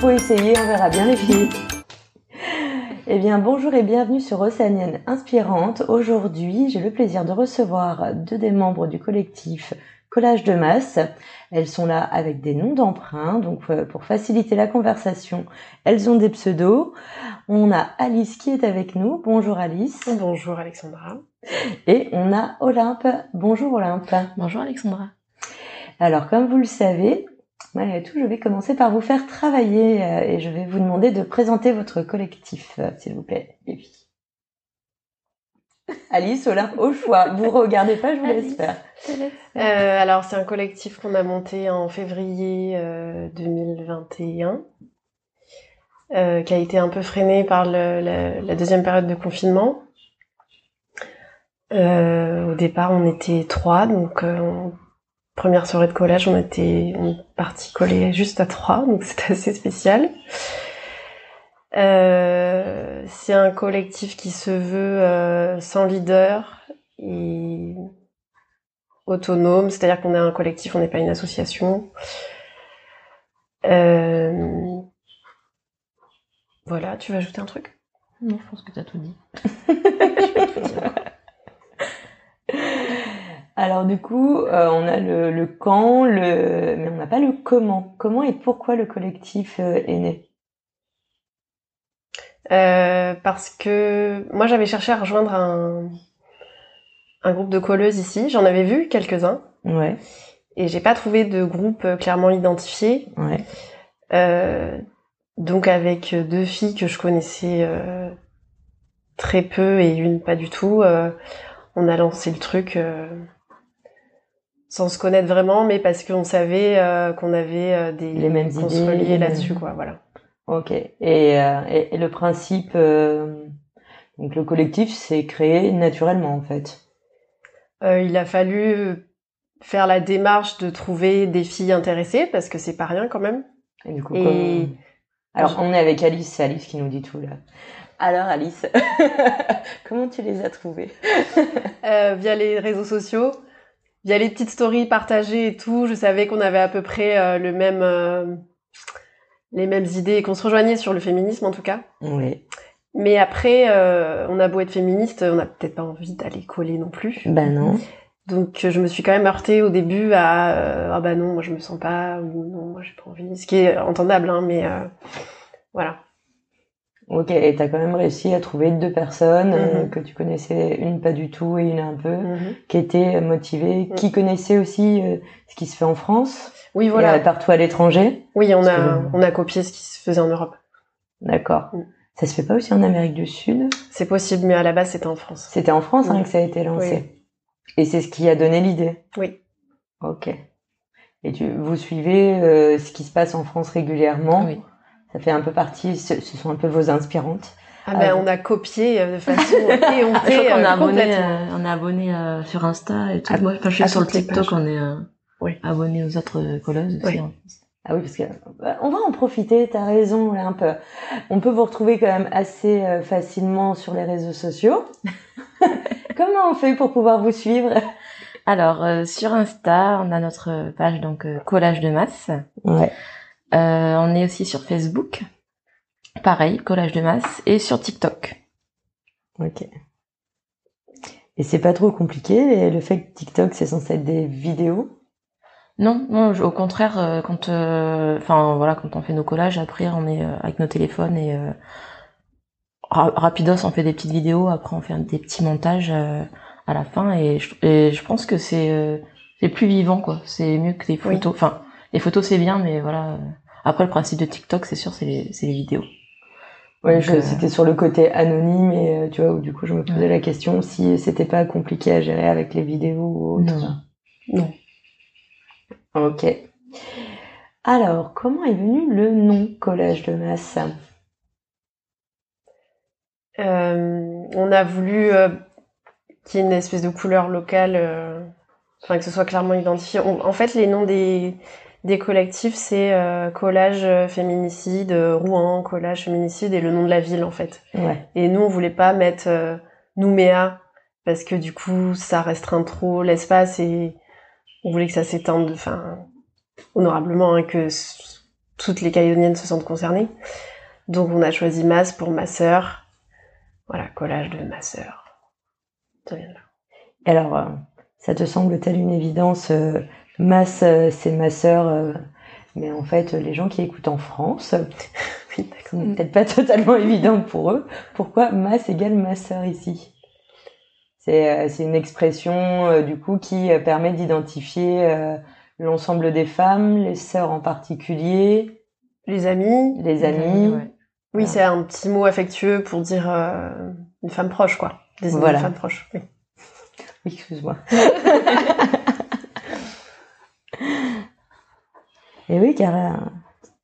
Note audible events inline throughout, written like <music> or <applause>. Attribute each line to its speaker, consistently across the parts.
Speaker 1: Faut essayer, on verra bien les filles. Eh bien, bonjour et bienvenue sur Océanienne Inspirante. Aujourd'hui, j'ai le plaisir de recevoir deux des membres du collectif Collage de masse. Elles sont là avec des noms d'emprunt, donc euh, pour faciliter la conversation, elles ont des pseudos. On a Alice qui est avec nous. Bonjour Alice.
Speaker 2: Bonjour Alexandra.
Speaker 1: Et on a Olympe. Bonjour Olympe.
Speaker 3: Bonjour Alexandra.
Speaker 1: Alors, comme vous le savez, Malgré tout, je vais commencer par vous faire travailler euh, et je vais vous demander de présenter votre collectif, euh, s'il vous plaît. <laughs> Alice, Olympe, au choix. Vous regardez pas, je vous laisse faire.
Speaker 2: Euh, alors, c'est un collectif qu'on a monté en février 2021, qui a été un peu freiné par la, deuxième période de confinement. au départ, on était trois, donc on première soirée de collage, on était parti coller juste à trois, donc <laughs> c'était assez spécial. Euh, c'est un collectif qui se veut euh, sans leader et autonome, c'est-à-dire qu'on est un collectif, on n'est pas une association. Euh, voilà, tu veux ajouter un truc?
Speaker 3: Non, je pense que tu as tout dit. <laughs>
Speaker 1: Alors du coup, euh, on a le, quand, le... mais on n'a pas le comment. Comment et pourquoi le collectif euh, est né?
Speaker 2: Euh, Parce que moi j'avais cherché à rejoindre un, un groupe de colleuses ici. J'en avais vu quelques-uns.
Speaker 1: Ouais.
Speaker 2: Et j'ai pas trouvé de groupe clairement identifié.
Speaker 1: Ouais.
Speaker 2: donc avec deux filles que je connaissais très peu et une pas du tout, on a lancé le truc sans se connaître vraiment, mais parce qu'on savait euh, qu'on avait euh, des
Speaker 1: les mêmes idées
Speaker 2: là-dessus, quoi. Voilà.
Speaker 1: Ok. Et, euh, et, le principe, donc le collectif, s'est créé naturellement en fait.
Speaker 2: il a fallu faire la démarche de trouver des filles intéressées parce que c'est pas rien quand même.
Speaker 1: Et du coup, alors on est avec Alice, c'est Alice qui nous dit tout là. Alors Alice, <laughs> comment tu les as trouvées?
Speaker 2: Via les réseaux sociaux il y a les petites stories partagées et tout. Je savais qu'on avait à peu près euh, le même, euh, les mêmes idées et qu'on se rejoignait sur le féminisme en tout cas.
Speaker 1: Oui.
Speaker 2: Mais après, euh, on a beau être féministe, on n'a peut-être pas envie d'aller coller non plus.
Speaker 1: Ben non.
Speaker 2: Donc je me suis quand même heurtée au début à ah bah non, moi je me sens pas ou non, moi j'ai pas envie. Ce qui est entendable, hein, mais voilà.
Speaker 1: Ok, et t'as quand même réussi à trouver deux personnes euh, mhm. que tu connaissais, une pas du tout et une un peu, mhm. qui étaient motivées, mhm. qui connaissaient aussi euh, ce qui se fait en France.
Speaker 2: Oui, voilà.
Speaker 1: Et, partout à l'étranger.
Speaker 2: Oui, on a on a copié ce qui se faisait en Europe.
Speaker 1: D'accord. Mm. Ça se fait pas aussi en Amérique du Sud?
Speaker 2: C'est possible, mais à la base c'était en France.
Speaker 1: C'était en France hein, que ça a été lancé. Et c'est ce qui a donné l'idée?
Speaker 2: Oui.
Speaker 1: Ok. Et tu, vous suivez euh, ce qui se passe en France régulièrement?
Speaker 3: Oui
Speaker 1: ça fait un peu partie, ce, sont un peu vos inspirantes.
Speaker 2: Ah ben, on a copié euh, de façon <laughs> éhontée.
Speaker 3: on, a abonné, on est abonné sur Insta et tout. Moi, je suis sur le TikTok, on est oui. abonné aux autres colleuses aussi.
Speaker 1: Ah oui, parce que bah, on va en profiter. T'as raison, un peu. On peut vous retrouver quand même assez euh, facilement sur les réseaux sociaux. <laughs> Comment on fait pour pouvoir vous suivre?
Speaker 3: Alors euh, sur Insta, on a notre page donc collage de masse.
Speaker 1: Ouais.
Speaker 3: Euh, on est aussi sur Facebook, pareil, collage de masse, et sur TikTok.
Speaker 1: Ok. Et c'est pas trop compliqué le fait que TikTok c'est censé être des vidéos?
Speaker 3: Non, non, au contraire, euh, quand, euh, enfin voilà, quand on fait nos collages, après on est avec nos téléphones et rapidos, on fait des petites vidéos, après on fait des petits montages à la fin et je, et je pense que c'est c'est plus vivant quoi. C'est mieux que des photos. Enfin, les photos c'est bien, mais voilà. Après le principe de TikTok, c'est sûr, c'est les, les vidéos.
Speaker 1: Ouais, euh, c'était sur le côté anonyme et euh, tu vois, où du coup je me posais la question si c'était pas compliqué à gérer avec les vidéos ou autre.
Speaker 3: Non. non.
Speaker 1: Ok. Alors, comment est venu le nom collage de masse?
Speaker 2: Euh, On a voulu euh, qu'il y ait une espèce de couleur locale, euh, enfin que ce soit clairement identifié. en fait, les noms des, des collectifs, c'est collage féminicide, Rouen, collage féminicide et le nom de la ville en fait.
Speaker 1: Ouais.
Speaker 2: Et nous, on voulait pas mettre Nouméa parce que du coup, ça restreint trop l'espace et on voulait que ça s'étende, enfin, honorablement, hein, que toutes les Calédoniennes se sentent concernées. Donc on a choisi Masse pour ma sœur. Voilà, collage de ma sœur. Ça vient de là.
Speaker 1: Alors, euh, ça te semble-t-elle une évidence euh, Masse, euh, c'est ma sœur, mais en fait, les gens qui écoutent en France, <laughs>
Speaker 2: oui,
Speaker 1: c'est peut-être pas totalement évident pour eux. Pourquoi Masse égale ma sœur ici? C'est une expression du coup qui permet d'identifier l'ensemble des femmes, les sœurs en particulier,
Speaker 2: les amis,
Speaker 1: les amis.
Speaker 2: Oui, c'est un petit mot affectueux pour dire euh, une femme proche, quoi. Des
Speaker 1: voilà.
Speaker 2: une femme proche. Oui, <laughs>
Speaker 1: oui excuse-moi. <laughs> Et oui, car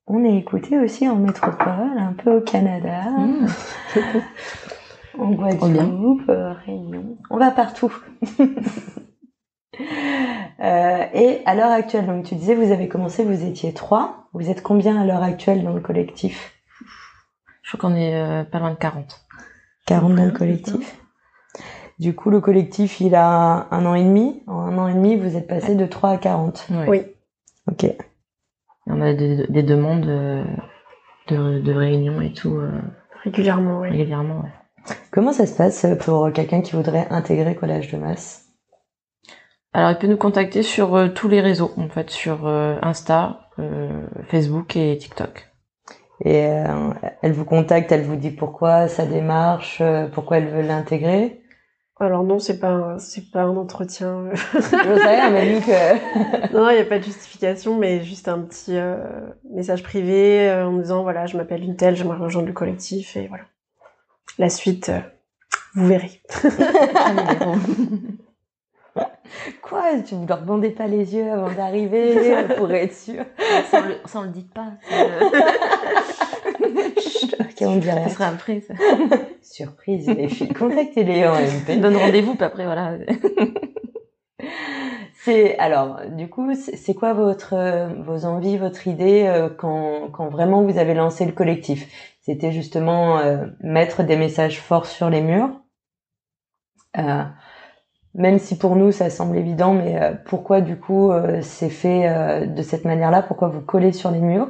Speaker 1: on est écouté aussi en métropole, un peu au Canada, mmh. <laughs> en Guadeloupe, euh, Réunion. On va partout. <laughs> Euh, et à l'heure actuelle, donc tu disais, vous avez commencé, vous étiez trois. Vous êtes combien à l'heure actuelle dans le collectif?
Speaker 3: Je crois qu'on est euh, pas loin de 40.
Speaker 1: 40 dans le collectif. Du coup, le collectif, il a un an et demi. Un an et demi, vous êtes passé de 3 à 40.
Speaker 2: Oui.
Speaker 1: Ok.
Speaker 3: on a des, demandes euh, de, de réunions et tout.
Speaker 2: régulièrement, oui.
Speaker 3: Régulièrement, ouais.
Speaker 1: Comment ça se passe pour quelqu'un qui voudrait intégrer Collège de Masse?
Speaker 3: Alors, il peut nous contacter sur euh, tous les réseaux, en fait, sur euh, Insta, euh, Facebook et TikTok.
Speaker 1: Et elle vous contacte, elle vous dit pourquoi sa démarche, pourquoi elle veut l'intégrer?
Speaker 2: Alors non, c'est pas c'est pas un entretien. <laughs>
Speaker 1: Je sais, mais vu que <laughs>
Speaker 2: non, il n'y a pas de justification, mais juste un petit message privé en disant voilà, je m'appelle une telle, j'aimerais rejoindre le collectif et voilà. La suite, vous verrez. <laughs>
Speaker 1: Quoi Tu ne leur bandais pas les yeux avant d'arriver pour être sûr
Speaker 3: ça, on le, ça, on le dit pas. <laughs>
Speaker 1: ok, on dirait.
Speaker 3: Ça sera après, ça. <laughs>
Speaker 1: Surprise, les filles. Contactez-les en MP.
Speaker 3: Donne rendez-vous, puis après, voilà. <laughs>
Speaker 1: c'est alors, du coup, c'est quoi votre vos envies, votre idée euh, quand quand vraiment vous avez lancé le collectif? C'était justement euh, mettre des messages forts sur les murs. Euh, même si pour nous ça semble évident, mais euh, pourquoi du coup euh, c'est fait euh, de cette manière-là? Pourquoi vous collez sur les murs?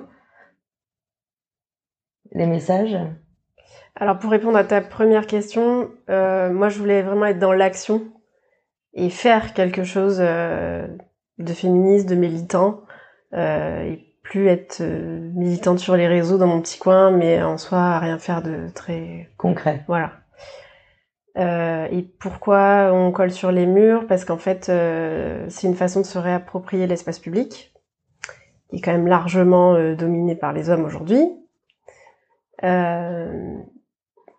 Speaker 1: Les messages?
Speaker 2: Alors pour répondre à ta première question, moi je voulais vraiment être dans l'action et faire quelque chose de féministe, de militant, et plus être militante sur les réseaux dans mon petit coin, mais en soi rien faire de très
Speaker 1: concret.
Speaker 2: Voilà. Euh, et pourquoi on colle sur les murs? Parce qu'en fait, euh, c'est une façon de se réapproprier l'espace public, qui est quand même largement euh, dominé par les hommes aujourd'hui. Euh,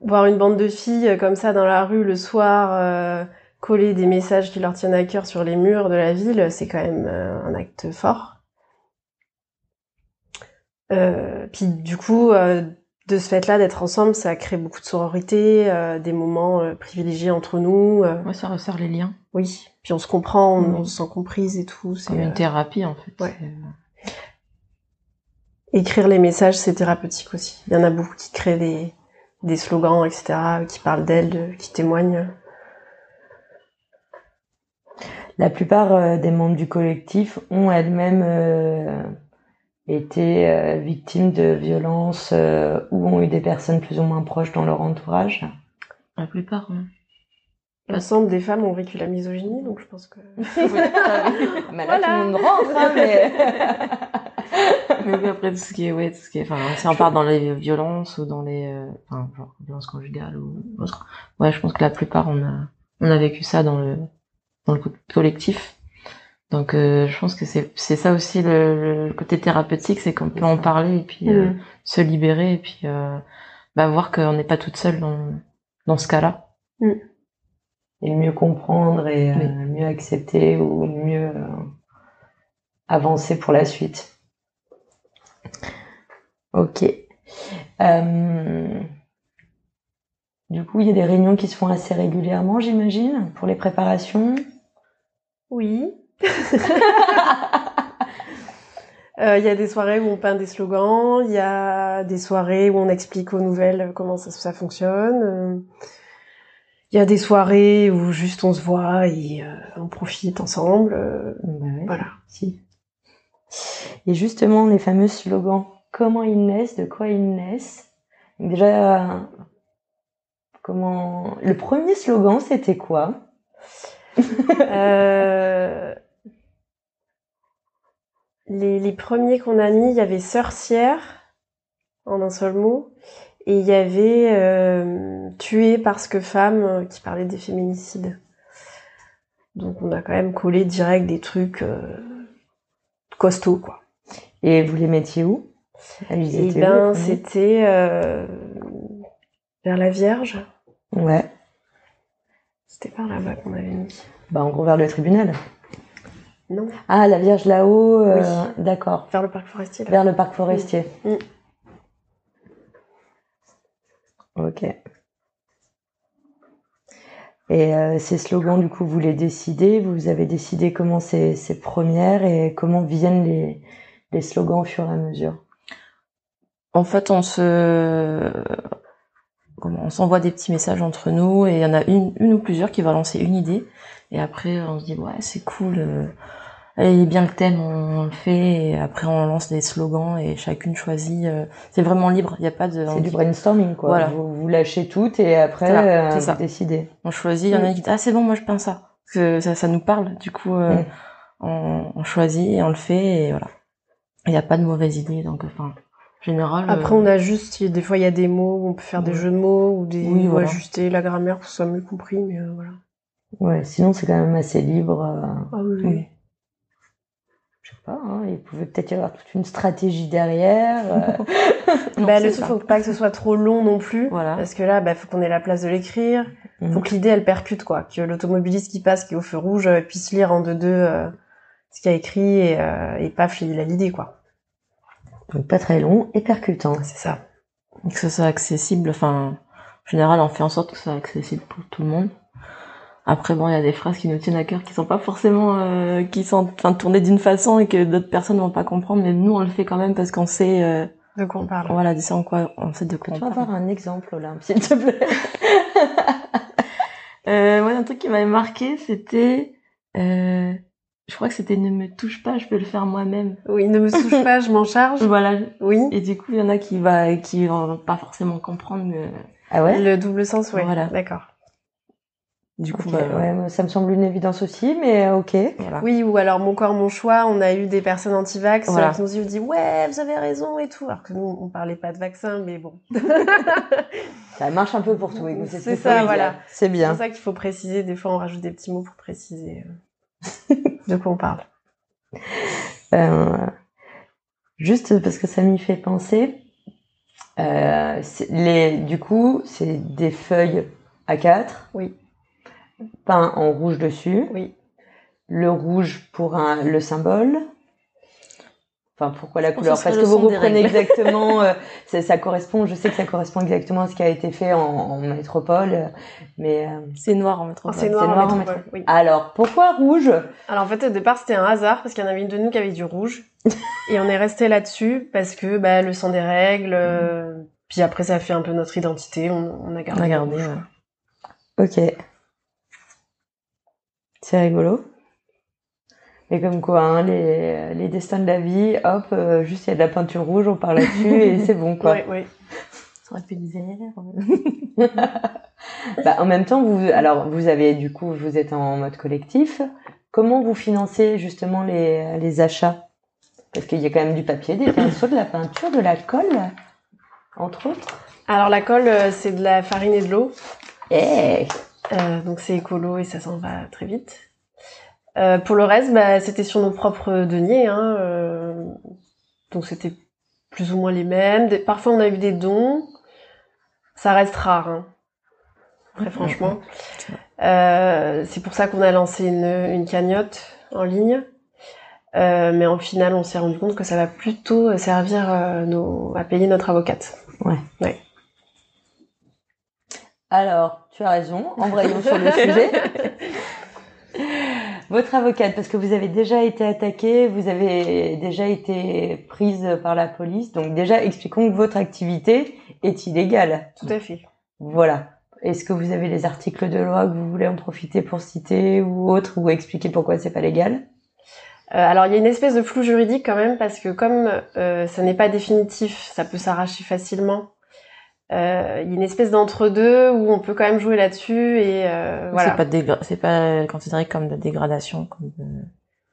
Speaker 2: voir une bande de filles comme ça dans la rue le soir, coller des messages qui leur tiennent à cœur sur les murs de la ville, c'est quand même un acte fort. puis du coup, de ce fait-là, d'être ensemble, ça crée beaucoup de sororité, euh, des moments euh, privilégiés entre nous.
Speaker 3: Euh. Ouais, ça resserre les liens.
Speaker 2: Oui, puis on se comprend, on, se sent comprise et tout.
Speaker 3: C'est une thérapie en fait.
Speaker 2: Ouais. Écrire les messages, c'est thérapeutique aussi. Il y en a beaucoup qui créent des, des slogans, etc., qui parlent d'elles, qui témoignent.
Speaker 1: La plupart des membres du collectif ont elles-mêmes été euh, victimes de violences euh, ou ont eu des personnes plus ou moins proches dans leur entourage
Speaker 3: La plupart, hein.
Speaker 2: L'ensemble des femmes ont vécu la misogynie, donc je pense que. <laughs> <laughs>
Speaker 1: mais là, tout le monde rentre, hein, mais. <laughs>
Speaker 3: mais oui, après, tout ce qui est, ouais, tout ce qui est, enfin, si on part dans les violences ou dans les, euh, enfin, genre, violences conjugales ou autre. Ouais, je pense que la plupart, on a, on a vécu ça dans le, dans le collectif. Donc euh, je pense que c'est c'est ça aussi le, côté thérapeutique, c'est qu'on peut en parler et puis euh, mm. se libérer et puis euh, bah, voir qu'on n'est pas toute seule dans dans ce cas-là.
Speaker 1: Mm. Et mieux comprendre et mieux accepter ou mieux avancer pour la suite. Ok. Euh, du coup, il y a des réunions qui se font assez régulièrement, j'imagine, pour les préparations.
Speaker 2: Oui. <laughs> Euh, il y a des soirées où on peint des slogans, il y a des soirées où on explique aux nouvelles comment ça, ça fonctionne. Euh, il y a des soirées où juste on se voit et euh, on profite ensemble.
Speaker 1: Bah ouais,
Speaker 2: voilà.
Speaker 1: si. Et justement, les fameux slogans, comment ils naissent, de quoi ils naissent. Déjà, comment le premier slogan, c'était quoi? <laughs>
Speaker 2: Euh, les, premiers qu'on a mis, il y avait sorcière en un seul mot, et il y avait euh, tué parce que femme qui parlait des féminicides. Donc on a quand même collé direct des trucs euh, costauds quoi.
Speaker 1: Et vous les mettiez où? Les
Speaker 2: ben c'était euh, vers la Vierge.
Speaker 1: Ouais.
Speaker 2: C'était par là-bas qu'on avait mis.
Speaker 1: Bah, en gros, vers le tribunal.
Speaker 2: Non,
Speaker 1: Ah, la Vierge là-haut, euh,
Speaker 2: Oui.
Speaker 1: d'accord.
Speaker 2: vers le parc forestier. là.
Speaker 1: Vers le parc forestier.
Speaker 2: Mm.
Speaker 1: Ok. Et euh, ces slogans, du coup, vous les décidez. Vous avez décidé comment c'est ces premières et comment viennent les, les slogans au fur et à mesure.
Speaker 3: En fait, on se, on s'envoie des petits messages entre nous et il y en a une, une ou plusieurs qui va lancer une idée. Et après on se dit ouais c'est cool, euh, allez bien le thème, on, le fait et après on lance des slogans et chacune choisit. euh, c'est vraiment libre, il n'y a pas de.
Speaker 1: C'est du brainstorming, quoi.
Speaker 3: Voilà.
Speaker 1: Vous, vous lâchez tout et après,
Speaker 3: C'est ça,
Speaker 1: euh, vous décidez.
Speaker 3: On choisit, il y en a qui disent ah c'est bon moi je peins ça, parce que ça, ça nous parle. Du coup euh,
Speaker 1: Mm.
Speaker 3: on, on choisit et on le fait et voilà. Il n'y a pas de mauvaise idée donc enfin en général.
Speaker 2: Après,
Speaker 3: euh,
Speaker 2: on ajuste. Des fois, il y a des mots où on peut faire des
Speaker 3: Ouais.
Speaker 2: jeux de mots ou des
Speaker 3: Oui,
Speaker 2: ou
Speaker 3: voilà.
Speaker 2: ajuster la grammaire pour que ce soit mieux compris. Mais euh, voilà.
Speaker 1: Ouais, sinon, c'est quand même assez libre. euh,
Speaker 2: Ah oui.
Speaker 3: Oui.
Speaker 1: Je sais pas, hein, il pouvait peut-être y avoir toute une stratégie derrière. euh, <laughs>
Speaker 2: Bah, le truc, faut pas que ce soit trop long non plus.
Speaker 3: Voilà.
Speaker 2: Parce que là, bah, faut qu'on ait la place de l'écrire.
Speaker 1: Mhm.
Speaker 2: Faut que l'idée, elle percute, quoi. Que l'automobiliste qui passe, qui est au feu rouge, euh, puisse lire en deux-deux euh, ce qu'il y a écrit et, euh, et paf, il a l'idée, quoi.
Speaker 1: Donc pas très long et percutant.
Speaker 2: C'est ça.
Speaker 3: que ce soit accessible. Enfin, en général, on fait en sorte que ce soit accessible pour tout le monde. Après, bon, il y a des phrases qui nous tiennent à cœur, qui sont pas forcément, euh, qui sont enfin, tournées d'une façon et que d'autres personnes vont pas comprendre, mais nous, on le fait quand même parce qu'on sait, euh,
Speaker 2: De quoi on parle.
Speaker 3: voilà, de en quoi, on sait de quoi
Speaker 1: Tu
Speaker 3: on parle.
Speaker 1: avoir un exemple là, s'il te plaît? <laughs>
Speaker 3: Euh, moi, un truc qui m'avait marqué, c'était, euh, je crois que c'était ne me touche pas, je peux le faire moi-même.
Speaker 2: Oui, ne me touche pas, je m'en charge. <laughs>
Speaker 3: Voilà.
Speaker 2: Oui.
Speaker 3: Et du coup, il y en a qui va, qui vont pas forcément comprendre, mais
Speaker 1: Ah ouais?
Speaker 2: Le double sens, ouais.
Speaker 3: Voilà.
Speaker 2: D'accord.
Speaker 3: Du coup, bah,
Speaker 1: ouais, ça me semble une évidence aussi, mais euh, ok.
Speaker 3: voilà.
Speaker 2: Oui, ou alors mon corps, mon choix, on a eu des personnes anti-vax
Speaker 3: Voilà.
Speaker 2: qui nous ont dit ouais, vous avez raison et tout. Alors que nous, on parlait pas de vaccin, mais bon. <laughs>
Speaker 1: Ça marche un peu pour tout.
Speaker 2: C'est ça, voilà.
Speaker 1: C'est
Speaker 2: C'est
Speaker 1: bien.
Speaker 2: pour ça qu'il faut préciser. Des fois, on rajoute des petits mots pour préciser euh, <laughs> de quoi on parle.
Speaker 1: Euh, juste parce que ça m'y fait penser. euh, c'est- les, du coup, c'est des feuilles A4
Speaker 2: Oui,
Speaker 1: peint en rouge dessus.
Speaker 2: oui.
Speaker 1: Le rouge pour un, le symbole. Enfin, pourquoi la couleur? Parce que vous reprenez exactement. <laughs> euh, ça, ça correspond. Je sais que ça correspond exactement à ce qui a été fait en, en métropole, euh, mais euh,
Speaker 3: C'est noir en
Speaker 2: Oh,
Speaker 3: métropole.
Speaker 2: c'est noir, en métropole, oui.
Speaker 1: alors pourquoi rouge?
Speaker 2: Alors en fait, au départ, c'était un hasard parce qu'il y en avait une de nous qui avait du rouge. <laughs> et on est resté là-dessus parce que bah, le sang des règles. euh, Puis après, ça a fait un peu notre identité. On, on a gardé.
Speaker 3: On a
Speaker 2: le
Speaker 3: gardé,
Speaker 2: rouge,
Speaker 3: ouais.
Speaker 1: Ok. C'est rigolo. Et comme quoi, hein, les, les destins de la vie, hop, euh, juste il y a de la peinture rouge, on parle là-dessus et <laughs> c'est bon quoi.
Speaker 2: Ouais, ouais.
Speaker 3: Ça aurait pu l'hiver. <laughs>
Speaker 1: Bah, en même temps, vous, alors vous avez du coup, vous êtes en mode collectif. Comment vous financez justement les, les achats? Parce qu'il y a quand même du papier, des pinceaux, de la peinture, de la colle, entre autres.
Speaker 2: Alors la colle, euh, c'est de la farine et de l'eau.
Speaker 1: Eh
Speaker 2: Euh, donc c'est écolo et ça s'en va très vite. Euh, pour le reste, bah, c'était sur nos propres deniers. Hein, euh, donc c'était plus ou moins les mêmes. Des- parfois on a eu des dons. Ça reste rare, hein, très franchement. <laughs> Euh, c'est pour ça qu'on a lancé une, une cagnotte en ligne. Mais en final, on s'est rendu compte que ça va plutôt servir nos, à payer notre avocate.
Speaker 1: Ouais.
Speaker 2: Ouais.
Speaker 1: Alors, tu as raison, embrayons sur le <laughs> sujet. Votre avocate, parce que vous avez déjà été attaquée, vous avez déjà été prise par la police. Donc déjà, expliquons que votre activité est illégale.
Speaker 2: Tout à fait.
Speaker 1: Voilà. Est-ce que vous avez les articles de loi que vous voulez en profiter pour citer ou autre, ou expliquer pourquoi c'est pas légal?
Speaker 2: Euh, alors il y a une espèce de flou juridique quand même parce que comme euh, ça n'est pas définitif, ça peut s'arracher facilement. Euh, il y a une espèce d'entre-deux où on peut quand même jouer là-dessus et euh, voilà.
Speaker 3: C'est pas, dégra- c'est pas considéré comme de dégradation. Comme de-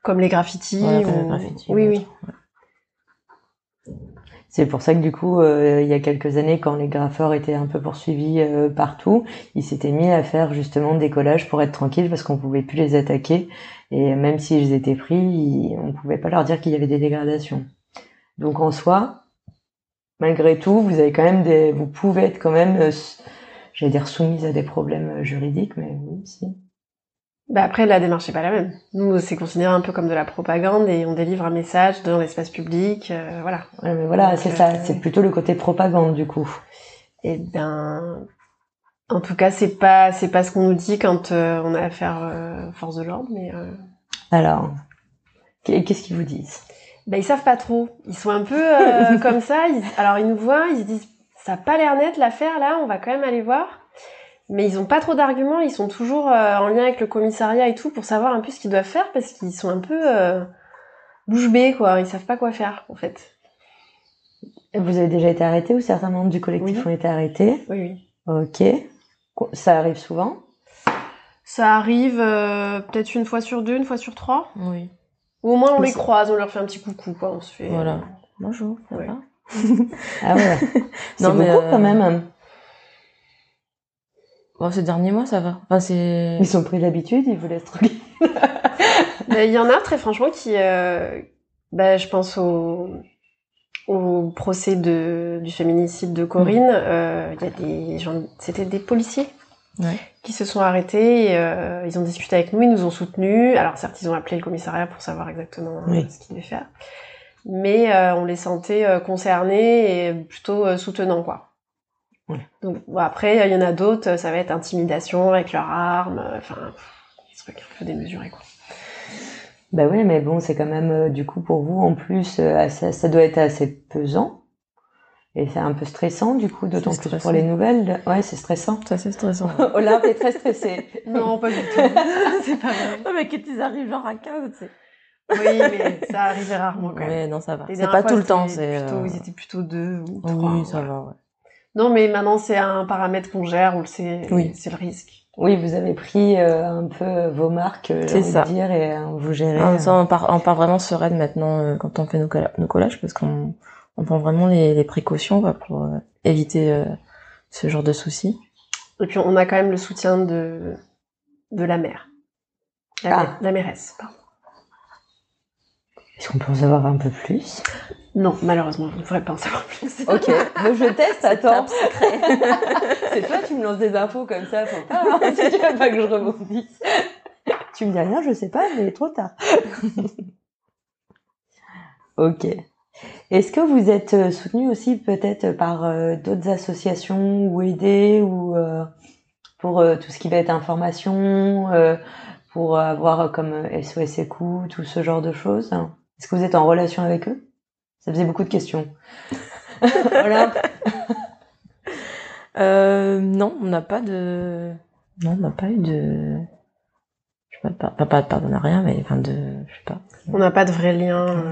Speaker 2: Comme les graffitis.
Speaker 3: Voilà,
Speaker 2: ou- oui,
Speaker 3: ou
Speaker 2: oui.
Speaker 1: C'est pour ça que du coup, euh, il y a quelques années, quand les graffeurs étaient un peu poursuivis euh, partout, ils s'étaient mis à faire justement des collages pour être tranquilles parce qu'on pouvait plus les attaquer. Et même s'ils étaient pris, ils- on pouvait pas leur dire qu'il y avait des dégradations. Donc en soi, malgré tout, vous avez quand même des, vous pouvez être quand même, euh, j'allais dire soumise à des problèmes euh, juridiques, mais oui, si.
Speaker 2: Bah après la démarche n'est pas la même. Nous c'est considéré un peu comme de la propagande et on délivre un message dans l'espace public, euh, voilà.
Speaker 1: Ouais, mais voilà, c'est
Speaker 2: euh,
Speaker 1: ça. C'est plutôt le côté propagande du coup.
Speaker 2: Et ben, en tout cas c'est pas c'est pas ce qu'on nous dit quand on a affaire euh, force de l'ordre, mais
Speaker 1: Alors, qu'est- qu'est-ce qu'ils vous disent?
Speaker 2: Bah ils savent pas trop. Ils sont un peu euh, <laughs> comme ça. Ils- alors ils nous voient, ils se disent ça a pas l'air net l'affaire là, on va quand même aller voir. Mais ils ont pas trop d'arguments, ils sont toujours euh, en lien avec le commissariat et tout pour savoir un peu ce qu'ils doivent faire parce qu'ils sont un peu euh, bouche bée quoi, ils savent pas quoi faire en fait.
Speaker 1: Vous avez déjà été arrêté ou certains membres du collectif
Speaker 2: Oui.
Speaker 1: ont été arrêtés?
Speaker 2: Oui oui.
Speaker 1: Ok. Ça arrive souvent?
Speaker 2: Ça arrive euh, peut-être une fois sur deux, une fois sur trois.
Speaker 3: Oui.
Speaker 2: Ou au moins on les croise, on leur fait un petit coucou quoi, on se fait.
Speaker 3: Voilà. Bonjour, ça
Speaker 2: Ouais.
Speaker 3: va <laughs>
Speaker 1: Ah ouais. C'est
Speaker 3: mais,
Speaker 1: beaucoup
Speaker 3: euh,
Speaker 1: quand même.
Speaker 3: Bon, ces derniers mois, ça va. Enfin, c'est.
Speaker 1: Ils ont pris l'habitude, ils vous laissent tranquille. <laughs>
Speaker 2: Mais il y en a très franchement qui, euh, bah, je pense au, au procès de, du féminicide de Corinne. euh, Il y a des gens, c'était des policiers
Speaker 3: Ouais.
Speaker 2: qui se sont arrêtés. Et, euh, ils ont discuté avec nous, ils nous ont soutenus. Alors certes, ils ont appelé le commissariat pour savoir exactement euh,
Speaker 1: Oui.
Speaker 2: ce qu'ils devaient faire, mais euh, on les sentait euh, concernés et plutôt soutenants quoi.
Speaker 1: Ouais.
Speaker 2: Donc bon, après, il y en a d'autres, ça va être intimidation avec leurs armes, enfin, des trucs un peu démesurés quoi.
Speaker 1: Bah oui, mais bon, c'est quand même, du coup, pour vous, en plus, assez- ça doit être assez pesant. Et c'est un peu stressant, du coup, d'autant plus pour les nouvelles. Ouais, c'est stressant.
Speaker 3: Ça, c'est stressant. <laughs>
Speaker 1: Olympe est très stressée.
Speaker 2: Non, pas du tout. <laughs> c'est pas vrai.
Speaker 3: Non, mais quand ils arrivent genre à 15, tu sais.
Speaker 2: Oui, mais ça arrivait rarement quand même.
Speaker 3: Non, ça va. C'est pas
Speaker 2: fois,
Speaker 3: tout le temps, c'est.
Speaker 2: Plutôt,
Speaker 3: euh,
Speaker 2: Ils étaient plutôt deux ou trois.
Speaker 3: Oui, ça va, ouais.
Speaker 2: Non, mais maintenant c'est un paramètre qu'on gère, on le sait,
Speaker 3: Oui.
Speaker 2: c'est le risque.
Speaker 1: Oui, vous avez pris euh, un peu vos marques, euh,
Speaker 3: C'est ça.
Speaker 1: dire, et euh, vous gérez.
Speaker 3: Ah,
Speaker 1: euh,
Speaker 3: ça, on part, on part vraiment sereine maintenant euh, quand on fait nos, colla- nos collages parce qu'on on prend vraiment les, les précautions quoi, pour euh, éviter euh, ce genre de soucis.
Speaker 2: Et puis on a quand même le soutien de, de la mère. La,
Speaker 1: Ah.
Speaker 2: mère- la mairesse, pardon.
Speaker 1: Est-ce qu'on peut en savoir un peu plus?
Speaker 2: Non, malheureusement, vous ne pourrez pas en savoir plus. <laughs>
Speaker 1: Ok, mais je teste, <laughs> attends. <laughs> c'est toi, tu me lances des infos comme ça, faut pas, hein, si tu veux pas que je rebondisse. tu me dis rien, je sais pas, mais trop tard. ok. Est-ce que vous êtes euh, soutenu aussi peut-être par euh, d'autres associations ou aidés ou euh, pour euh, tout ce qui va être information, euh, pour avoir euh, comme euh, SOS Écoute, tout ce genre de choses? Est-ce que vous êtes en relation avec eux? Ça faisait beaucoup de questions. <laughs>
Speaker 3: Euh, non, on n'a pas de. Non, on n'a pas eu de. Je sais pas, pas, pas de partenariat, mais enfin de. Je sais pas.
Speaker 2: On n'a pas de vrai lien.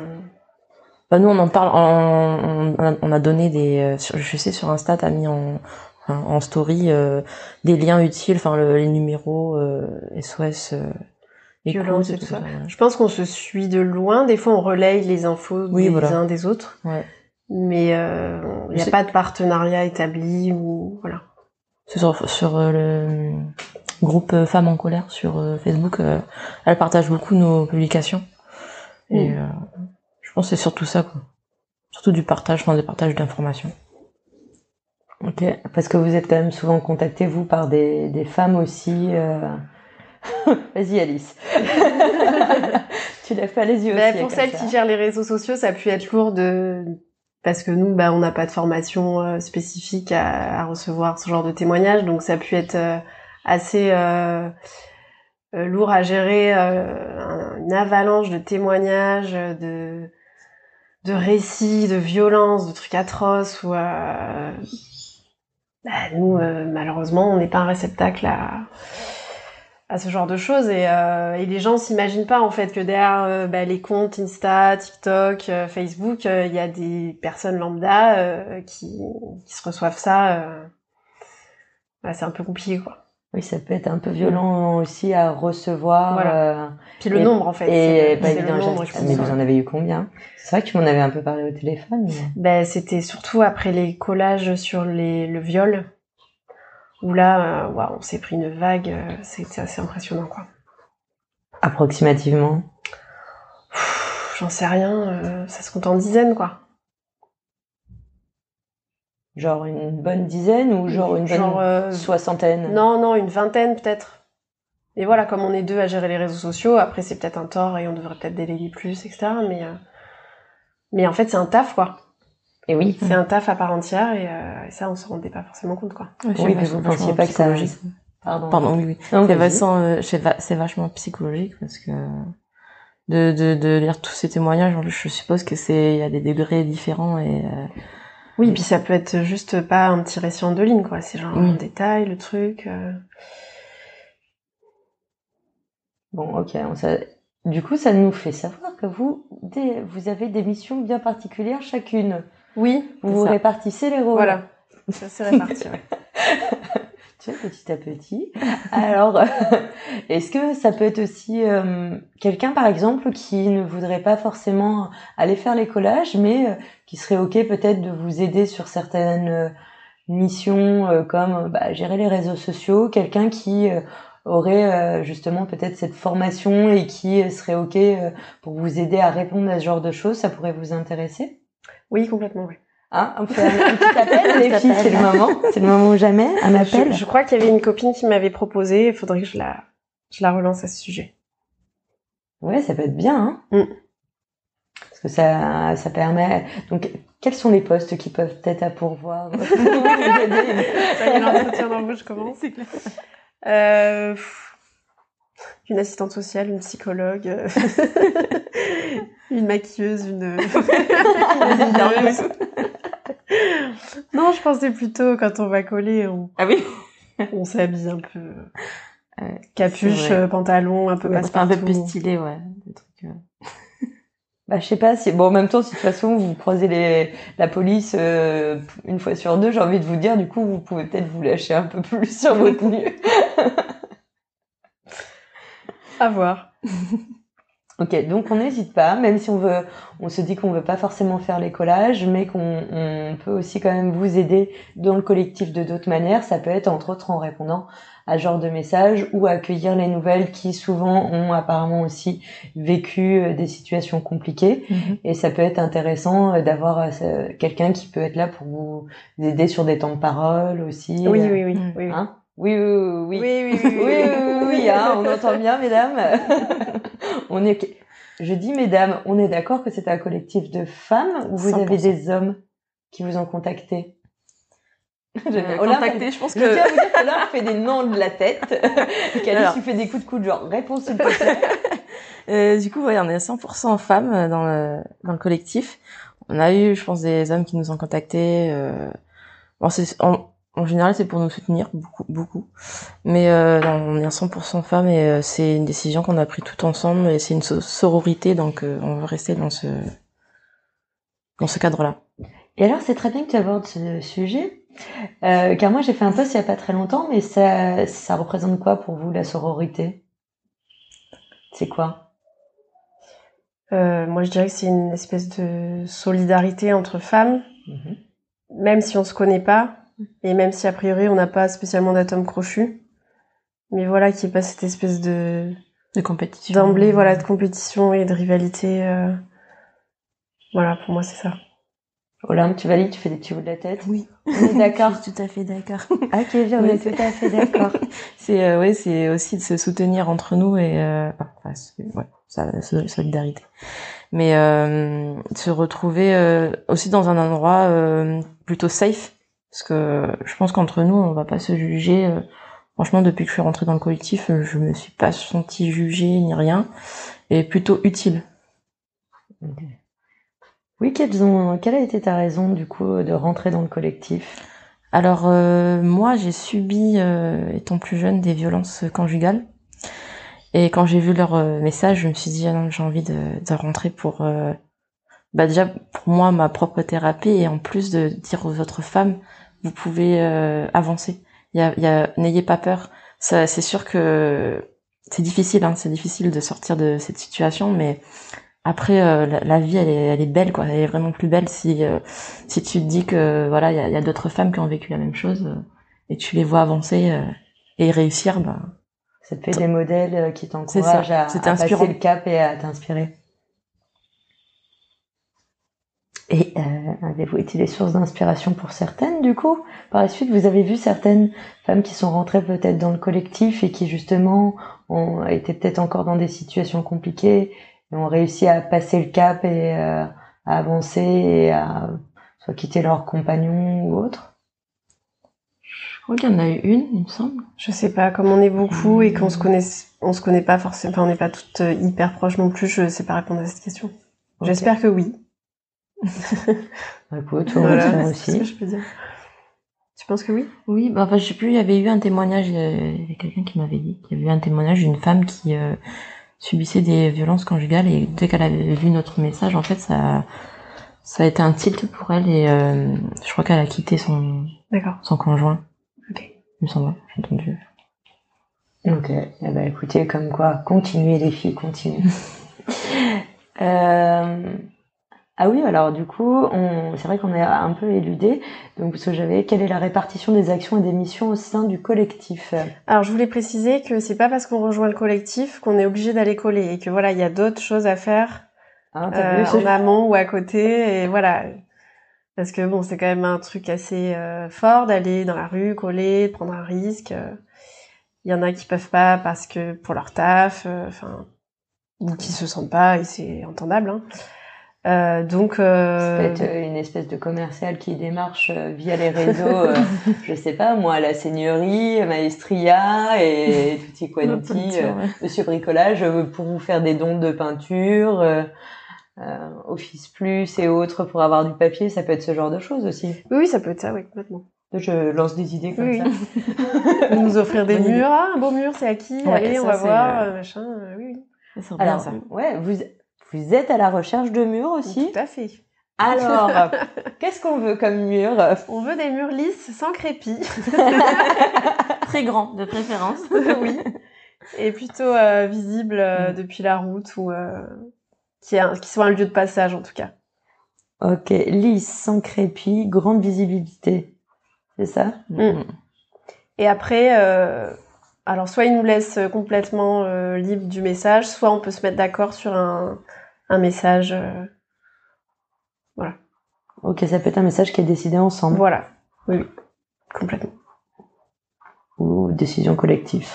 Speaker 3: Bah, nous, on en parle. en- on, a, on a donné des. euh, je sais, sur Insta, t'as mis en, en, story euh, des liens utiles, enfin le- les numéros euh, SOS. Euh,
Speaker 2: Violence et tout ça. Je pense qu'on se suit de loin. Des fois, on relaye les infos
Speaker 3: Oui,
Speaker 2: des
Speaker 3: voilà.
Speaker 2: uns des autres.
Speaker 3: Ouais.
Speaker 2: Mais euh, il n'y a pas de partenariat établi ou voilà.
Speaker 3: C'est sur, sur euh, le groupe Femmes en colère sur Facebook. euh, elle partage beaucoup nos publications. Et
Speaker 2: Mm.
Speaker 3: Je pense que c'est surtout ça, quoi. Surtout du partage, enfin des partages d'informations.
Speaker 1: Ok, parce que vous êtes quand même souvent contacté, vous, par des, des femmes aussi, euh, <laughs> Vas-y Alice. <laughs> tu lèves pas les yeux.
Speaker 2: Bah,
Speaker 1: aussi,
Speaker 2: pour
Speaker 1: comme
Speaker 2: celles
Speaker 1: ça.
Speaker 2: qui gèrent les réseaux sociaux, ça a pu être lourd de parce que nous, bah, on n'a pas de formation euh, spécifique à, à recevoir ce genre de témoignages, donc ça a pu être euh, assez euh, lourd à gérer, euh, un- une avalanche de témoignages, de de récits, de violences, de trucs atroces. Où euh, bah, nous, euh, malheureusement, on n'est pas un réceptacle à à ce genre de choses et, euh, et les gens s'imaginent pas en fait que derrière euh, bah, les comptes Insta, TikTok, euh, Facebook, euh, il y a des personnes lambda qui, qui se reçoivent ça. Bah, c'est un peu compliqué quoi.
Speaker 1: Oui, ça peut être un peu violent aussi à recevoir.
Speaker 2: Voilà.
Speaker 1: euh,
Speaker 2: Puis le
Speaker 1: Et-
Speaker 2: nombre en fait.
Speaker 1: et pas évident
Speaker 2: qui
Speaker 1: Mais vous en avez eu combien? C'est vrai que tu m'en avais un peu parlé au téléphone. mais-
Speaker 2: Ben, c'était surtout après les collages sur les, le viol, où là, euh, waouh, on s'est pris une vague, euh, c'était assez impressionnant, quoi.
Speaker 1: Approximativement?
Speaker 2: J'en sais rien, euh, ça se compte en dizaines, quoi.
Speaker 1: Genre une bonne dizaine ou genre une bonne
Speaker 2: euh,
Speaker 1: soixantaine
Speaker 2: Non, non, une vingtaine peut-être. Et voilà, comme on est deux à gérer les réseaux sociaux, après c'est peut-être un tort et on devrait peut-être déléguer plus, etc. Mais, euh, mais en fait, c'est un taf, quoi.
Speaker 1: Et oui.
Speaker 2: C'est un taf à part entière et, euh, et ça, on se rendait pas forcément compte, quoi.
Speaker 1: Oui, mais vous pensiez pas que ça. Pardon.
Speaker 3: Pardon, oui, oui. C'est vachement, psychologique parce que de, de, de lire tous ces témoignages, je suppose que c'est, il y a des degrés différents et, euh,
Speaker 2: Oui, puis ça peut être juste pas un petit récit en deux lignes, quoi. C'est genre un détail, le truc. euh.
Speaker 1: Bon, ok. Du coup, ça nous fait savoir que vous, des- vous avez des missions bien particulières chacune.
Speaker 2: Oui,
Speaker 1: Vous
Speaker 2: c'est
Speaker 1: répartissez les rôles.
Speaker 2: Voilà. Ça s'est réparti, <laughs> ouais.
Speaker 1: Tu petit à petit. Alors, <laughs> est-ce que ça peut être aussi euh, quelqu'un, par exemple, qui ne voudrait pas forcément aller faire les collages, mais euh, qui serait OK peut-être de vous aider sur certaines euh, missions euh, comme bah, gérer les réseaux sociaux, quelqu'un qui aurait justement peut-être cette formation et qui serait OK pour vous aider à répondre à ce genre de choses, ça pourrait vous intéresser?
Speaker 2: Oui, complètement, oui.
Speaker 1: Hein, un, un petit appel, les filles, c'est le moment, c'est le moment ou jamais, un appel.
Speaker 2: Je, je crois qu'il y avait une copine qui m'avait proposé, il faudrait que je la, je la relance à ce sujet.
Speaker 1: Ouais, ça peut être bien, hein
Speaker 2: Mm.
Speaker 1: Parce que ça, ça permet. Donc, quels sont les postes qui peuvent être à pourvoir? <laughs>
Speaker 2: Ça y est, l'entretien d'embauche commence. Euh, une assistante sociale, une psychologue, euh, <laughs> une maquilleuse, une... <laughs> une. Non, je pensais plutôt quand on va coller, on,
Speaker 1: Ah oui <laughs>
Speaker 2: on s'habille un peu
Speaker 3: Ouais,
Speaker 2: capuche, euh, pantalon, un peu
Speaker 3: ouais, un peu plus stylé, ouais. Des trucs, euh. <laughs>
Speaker 1: Bah, je sais pas si. Bon, en même temps, si de toute façon vous croisez les... la police euh, une fois sur deux, j'ai envie de vous dire, du coup, vous pouvez peut-être vous lâcher un peu plus sur votre tenue. <laughs>
Speaker 2: À voir.
Speaker 1: Ok, donc on n'hésite pas, même si on veut, on se dit qu'on veut pas forcément faire les collages, mais qu'on on peut aussi quand même vous aider dans le collectif de d'autres manières. Ça peut être entre autres en répondant à ce genre de messages ou accueillir les nouvelles qui souvent ont apparemment aussi vécu euh, des situations compliquées. Et ça peut être intéressant euh, d'avoir euh, quelqu'un qui peut être là pour vous aider sur des temps de parole aussi.
Speaker 2: Oui, oui, oui. Oui, oui.
Speaker 1: Hein oui, oui, oui, oui.
Speaker 2: Oui, oui,
Speaker 1: Oui, oui, oui, oui, hein, on entend bien, mesdames. <laughs> on est, je dis, mesdames, on est d'accord que c'est un collectif de femmes ou vous avez
Speaker 2: 100%.
Speaker 1: des hommes qui vous ont contacté? <laughs>
Speaker 3: Contacté, je pense
Speaker 1: je tiens
Speaker 3: que
Speaker 1: à vous dire que là, fait des noms de la tête. <laughs>
Speaker 3: Alors.
Speaker 1: tu fais des coups de coude, genre, réponse s'il.
Speaker 3: Euh, du coup, ouais, on est 100% femmes euh, dans le, dans le collectif. On a eu, je pense, des hommes qui nous ont contactés. Euh... Bon, c'est, en, en général, c'est pour nous soutenir, beaucoup, beaucoup. Mais euh, non, on est à 100% femmes et euh, c'est une décision qu'on a pris tout ensemble et c'est une so- sororité, donc euh, on va rester dans ce dans ce cadre-là.
Speaker 1: Et alors, c'est très bien que tu abordes ce sujet, euh, car moi, j'ai fait un post il y a pas très longtemps, mais ça, ça représente quoi pour vous, la sororité? C'est quoi?
Speaker 2: Euh, moi, je dirais que c'est une espèce de solidarité entre femmes,
Speaker 1: Mhm.
Speaker 2: même si on se connaît pas, et même si a priori on n'a pas spécialement d'atomes crochus. Mais voilà, qu'il n'y ait pas cette espèce de
Speaker 3: De compétition.
Speaker 2: d'emblée, voilà, de compétition et de rivalité. euh, Voilà, pour moi, c'est ça.
Speaker 1: Olympe, tu valides, tu fais des petits bouts de la tête
Speaker 3: Oui.
Speaker 1: On est d'accord <laughs>
Speaker 3: Je suis tout à fait d'accord.
Speaker 1: Ok, bien, on est tout à fait d'accord. <laughs>
Speaker 3: c'est euh, ouais, c'est aussi de se soutenir entre nous et euh, enfin, ouais, ça, solidarité. Mais euh, se retrouver euh, aussi dans un endroit euh, plutôt safe, parce que je pense qu'entre nous, on va pas se juger. euh, franchement, depuis que je suis rentrée dans le collectif, euh, je me suis pas sentie jugée ni rien, et plutôt utile.
Speaker 1: Oui, quelles ont, quelle a été ta raison du coup de rentrer dans le collectif?
Speaker 3: Alors euh, moi, j'ai subi, euh, étant plus jeune, des violences conjugales. Et quand j'ai vu leur euh, message, je me suis dit, ah non, j'ai envie de, de rentrer pour, euh, bah déjà pour moi, ma propre thérapie, et en plus de dire aux autres femmes, vous pouvez euh, avancer. Il y a, y a, n'ayez pas peur. Ça, c'est sûr que c'est difficile, hein, c'est difficile de sortir de cette situation, mais après euh, la, la, vie, elle est, elle est belle, quoi. Elle est vraiment plus belle si euh, si tu te dis que voilà, il y a, y a d'autres femmes qui ont vécu la même chose euh, et tu les vois avancer et réussir, bah
Speaker 1: ça te fait des modèles qui t'encouragent à, à passer le cap et à t'inspirer. Et euh, avez-vous été les sources d'inspiration pour certaines du coup? Par la suite, vous avez vu certaines femmes qui sont rentrées peut-être dans le collectif et qui justement ont été peut-être encore dans des situations compliquées et ont réussi à passer le cap et euh, à avancer et à soit quitter leur compagnon ou autre
Speaker 3: Je crois qu'il y en a eu une, il me semble.
Speaker 2: Je sais pas, comme on est beaucoup et qu'on se connaît, on se connaît pas forcément, enfin on n'est pas toutes euh, hyper proches non plus, je sais pas répondre à cette question. Okay. J'espère que oui. <laughs>
Speaker 1: Écoute, voilà, aussi.
Speaker 2: Ce que je peux dire. Tu penses que oui?
Speaker 3: Oui, bah enfin je sais plus, il y avait eu un témoignage, il y a quelqu'un qui m'avait dit qu'il y avait eu un témoignage d'une femme qui euh, subissait des violences conjugales et dès qu'elle avait vu notre message, en fait, ça, ça a été un tilt pour elle et euh, je crois qu'elle a quitté son, son conjoint.
Speaker 2: Ok.
Speaker 3: Il me semble, j'ai entendu.
Speaker 1: Ok. Eh ben, écoutez, comme quoi, continuez les filles, continuez. <laughs> euh... Ah oui, alors du coup, on... c'est vrai qu'on est un peu éludé. Donc, parce que j'avais, quelle est la répartition des actions et des missions au sein du collectif?
Speaker 2: Alors, je voulais préciser que c'est pas parce qu'on rejoint le collectif qu'on est obligé d'aller coller et que voilà, il y a d'autres choses à faire
Speaker 1: ah,
Speaker 2: euh, en amont ou à côté et voilà. Parce que bon, c'est quand même un truc assez euh, fort d'aller dans la rue, coller, prendre un risque. Il y en a qui peuvent pas parce que pour leur taf, enfin, ou qui se sentent pas et c'est entendable. Hein. Euh, donc, euh...
Speaker 1: c'est peut-être une espèce de commercial qui démarche via les réseaux, euh, <laughs> je sais pas moi, la Seigneurie, Maestria et Tutti Quanti, <laughs> euh, Monsieur Bricolage, pour vous faire des dons de peinture, euh, Office Plus et autres pour avoir du papier, ça peut être ce genre de choses aussi.
Speaker 2: Oui, ça peut être ça, oui, complètement.
Speaker 1: Je lance des idées comme
Speaker 2: oui.
Speaker 1: ça. <laughs>
Speaker 2: nous offrir des murs, ah, un beau mur, c'est à qui ouais, Allez, on va voir, machin, oui, oui.
Speaker 1: Alors, ça. ouais, vous vous êtes à la recherche de murs aussi
Speaker 2: Tout à fait.
Speaker 1: Alors, <laughs> qu'est-ce qu'on veut comme mur?
Speaker 2: On veut des murs lisses, sans crépi. <laughs>
Speaker 3: Très grands, de préférence. <laughs>
Speaker 2: oui. Et plutôt euh, visibles euh, depuis la route ou euh, qui, un, qui soit un lieu de passage en tout cas.
Speaker 1: Ok, lisse, sans crépi, grande visibilité. C'est ça?
Speaker 2: Mmh. Et après, euh, alors soit ils nous laissent complètement euh, libre du message, soit on peut se mettre d'accord sur un, un message. Euh, voilà.
Speaker 1: Ok, ça peut être un message qui est décidé ensemble.
Speaker 2: Voilà. Oui, oui. complètement.
Speaker 1: Ou décision collective,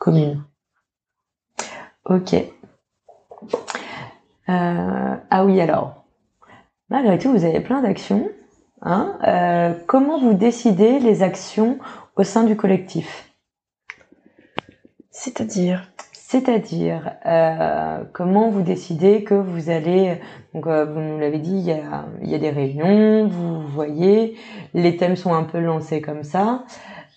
Speaker 1: commune. Ok. Euh, ah oui, alors. Malgré tout, vous avez plein d'actions. Hein euh, comment vous décidez les actions au sein du collectif?
Speaker 2: C'est-à-dire?
Speaker 1: C'est-à-dire, euh, comment vous décidez que vous allez, donc euh, vous nous l'avez dit, il y, a, y a des réunions, vous voyez, les thèmes sont un peu lancés comme ça,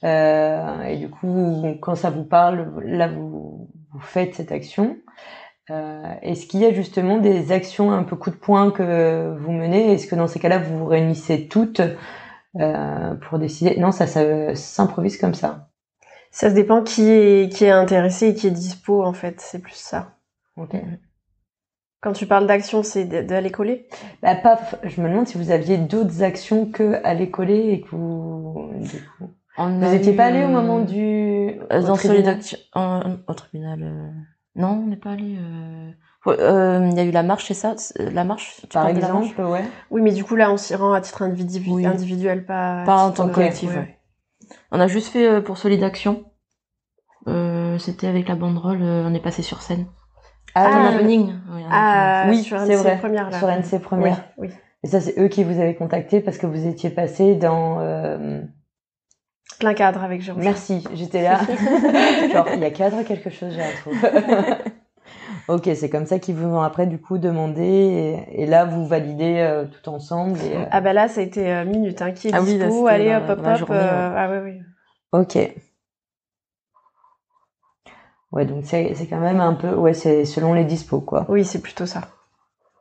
Speaker 1: euh, et du coup, quand ça vous parle, là vous, vous faites cette action. Euh, Est-ce qu'il y a justement des actions un peu coup de poing que vous menez? Est-ce que dans ces cas-là, vous vous réunissez toutes euh, pour décider? Non, ça, ça s'improvise comme ça.
Speaker 2: Ça se dépend qui est, qui est intéressé et qui est dispo, en fait. C'est plus ça.
Speaker 1: Ok.
Speaker 2: Quand tu parles d'action, c'est d'aller coller?
Speaker 1: Bah, pas, Je me demande si vous aviez d'autres actions que aller coller et que vous...
Speaker 3: On
Speaker 1: vous n'étiez pas allé au moment du...
Speaker 3: Euh, dans tribunal au tribunal. Euh... Non, on n'est pas allé... Euh... Euh, il y a eu la marche, c'est ça? La marche
Speaker 1: Par exemple, ouais.
Speaker 2: Oui, mais du coup, là, on s'y rend à titre individuel, pas...
Speaker 3: Pas en tant que collectif, ouais. On a juste fait pour Solid Action. C'était avec la banderole, on est passé sur scène.
Speaker 2: Ah, ah oui, ah, oui sur c'est vrai. Première,
Speaker 1: là. Sur NC Première. Oui, Et ça, c'est eux qui vous avez contacté parce que vous étiez passé dans... Euh...
Speaker 2: Plein cadre avec Jérôme.
Speaker 1: Merci, j'étais là. <laughs> Genre, il y a cadre quelque chose, j'ai trouve. <laughs> ok, c'est comme ça qu'ils vous ont après du coup demandé et, là vous validez euh, tout ensemble. Et,
Speaker 2: euh, Ah bah là ça a été euh, minute, hein, qui est ah dispo, oui, allez hop hop hop. Ah oui oui.
Speaker 1: Ok. Ouais, donc c'est quand même un peu, ouais, c'est selon les dispos, quoi.
Speaker 2: Oui, c'est plutôt ça.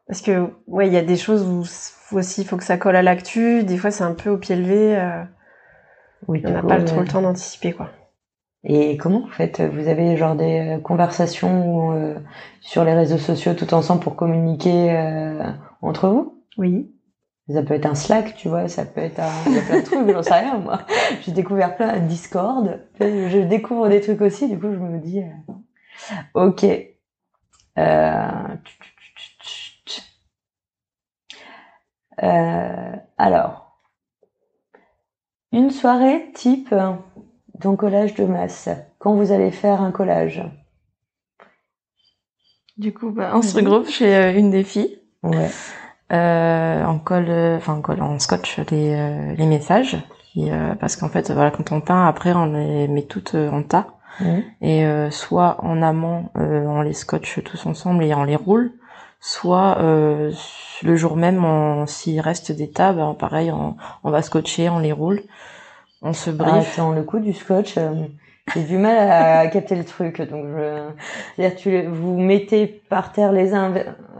Speaker 2: Parce que, ouais, il y a des choses où aussi il faut que ça colle à l'actu. Des fois, c'est un peu au pied levé. Euh, oui, on n'a pas trop le temps d'anticiper, quoi.
Speaker 1: Et comment vous faites Vous avez genre des conversations euh, sur les réseaux sociaux tout ensemble pour communiquer euh, entre vous?
Speaker 2: Oui.
Speaker 1: Ça peut être un Slack, tu vois, ça peut être un... Il y a plein de trucs, <laughs> j'en sais rien, moi. J'ai découvert plein de Discord. Je découvre des trucs aussi, du coup, je me dis... Euh, ok. Euh... Euh... Alors. Une soirée type dans collage de masse. Quand vous allez faire un collage
Speaker 3: Du coup, bah, on se regroupe chez euh, une des filles.
Speaker 1: Ouais
Speaker 3: euh, on colle, enfin on colle, on scotche les, euh, les messages, qui, euh, parce qu'en fait, voilà, quand on peint, après on les met toutes en tas, mmh. et soit en amont, on les scotche tous ensemble et on les roule, soit le jour même, s'il reste des tas, ben, pareil, on, on, va scotcher, on les roule, on se.
Speaker 1: Ah, le coup du scotch. J'ai du mal à, <laughs> capter le truc, donc je... c'est-à-dire tu vous mettez par terre les uns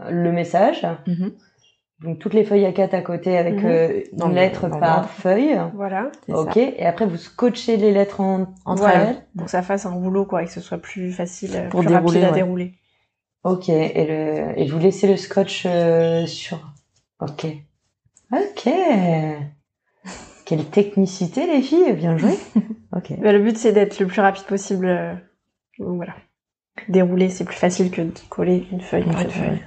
Speaker 1: le message, mmh. Donc toutes les feuilles à 4 à côté avec mhm. euh, une lettre par feuille.
Speaker 2: Voilà.
Speaker 1: Ok. Et après vous scotchez les lettres en, entre elles.
Speaker 2: Pour que ça fasse un rouleau quoi, et que ce soit plus facile, euh, pour plus dérouler, rapide à dérouler.
Speaker 1: Ok. Et le et vous laissez le scotch euh, sur. Ok. Ok. Quelle technicité les filles, bien joué. <laughs> Ok.
Speaker 2: Bah, le but c'est d'être le plus rapide possible. Donc voilà. Dérouler c'est plus facile que de coller une feuille par une feuille.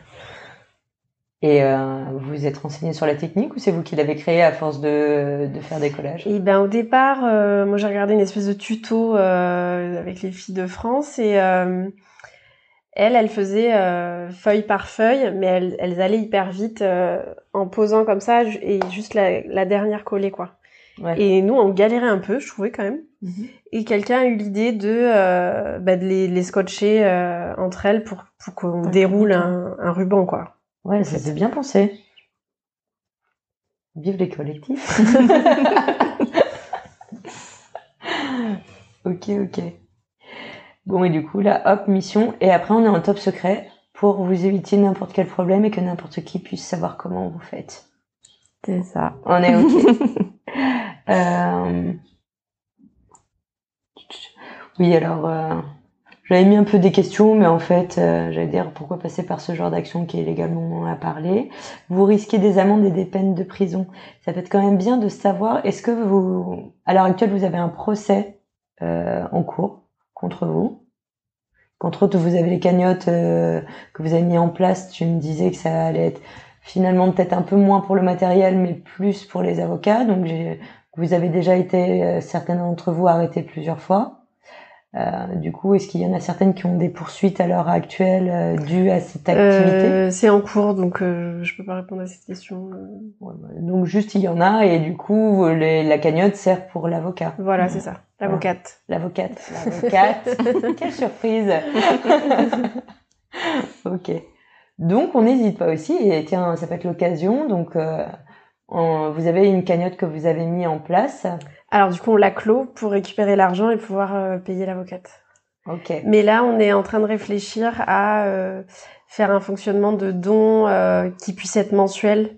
Speaker 1: Et euh, vous vous êtes renseigné sur la technique ou c'est vous qui l'avez créé à force de, de faire des collages?
Speaker 2: Et ben au départ, euh, moi j'ai regardé une espèce de tuto euh, avec les filles de France et euh, elles, elles faisaient euh, feuille par feuille, mais elles, elles allaient hyper vite en posant comme ça et juste la, la dernière collée quoi. Ouais. Et nous on galérait un peu, je trouvais quand même. Mhm. Et quelqu'un a eu l'idée de, bah, de les, les scotcher entre elles pour, pour qu'on déroule un, un ruban quoi.
Speaker 1: Ouais, ça c'est bien pensé. Vive les collectifs. <laughs> ok, ok. Bon, et du coup, là, hop, mission. Et après, on est en top secret pour vous éviter n'importe quel problème et que n'importe qui puisse savoir comment vous faites.
Speaker 3: C'est ça.
Speaker 1: On est ok. <laughs> euh... Oui, alors, euh... J'avais mis un peu des questions, mais en fait, euh, j'allais dire pourquoi passer par ce genre d'action qui est légalement à parler. Vous risquez des amendes et des peines de prison. Ça peut être quand même bien de savoir, est-ce que vous, à l'heure actuelle, vous avez un procès en cours contre vous? Contre autres, vous avez les cagnottes que vous avez mis en place. Tu me disais que ça allait être finalement peut-être un peu moins pour le matériel, mais plus pour les avocats. Donc, vous avez déjà été, euh, certains d'entre vous, arrêtés plusieurs fois. Euh, du coup, est-ce qu'il y en a certaines qui ont des poursuites à l'heure actuelle euh, dues à cette activité?
Speaker 2: euh, C'est en cours, donc je peux pas répondre à cette question.
Speaker 1: Ouais, bah, donc juste il y en a et du coup les, la cagnotte sert pour l'avocat.
Speaker 2: Voilà, c'est ça. L'avocate.
Speaker 1: L'avocate. L'avocate. <laughs> Quelle surprise. <laughs> ok. Donc on n'hésite pas aussi et tiens, ça peut être l'occasion. Donc vous avez une cagnotte que vous avez mis en place.
Speaker 2: Alors du coup, on la clôt pour récupérer l'argent et pouvoir euh, payer l'avocate.
Speaker 1: Ok.
Speaker 2: Mais là, on est en train de réfléchir à euh, faire un fonctionnement de don euh, qui puisse être mensuel.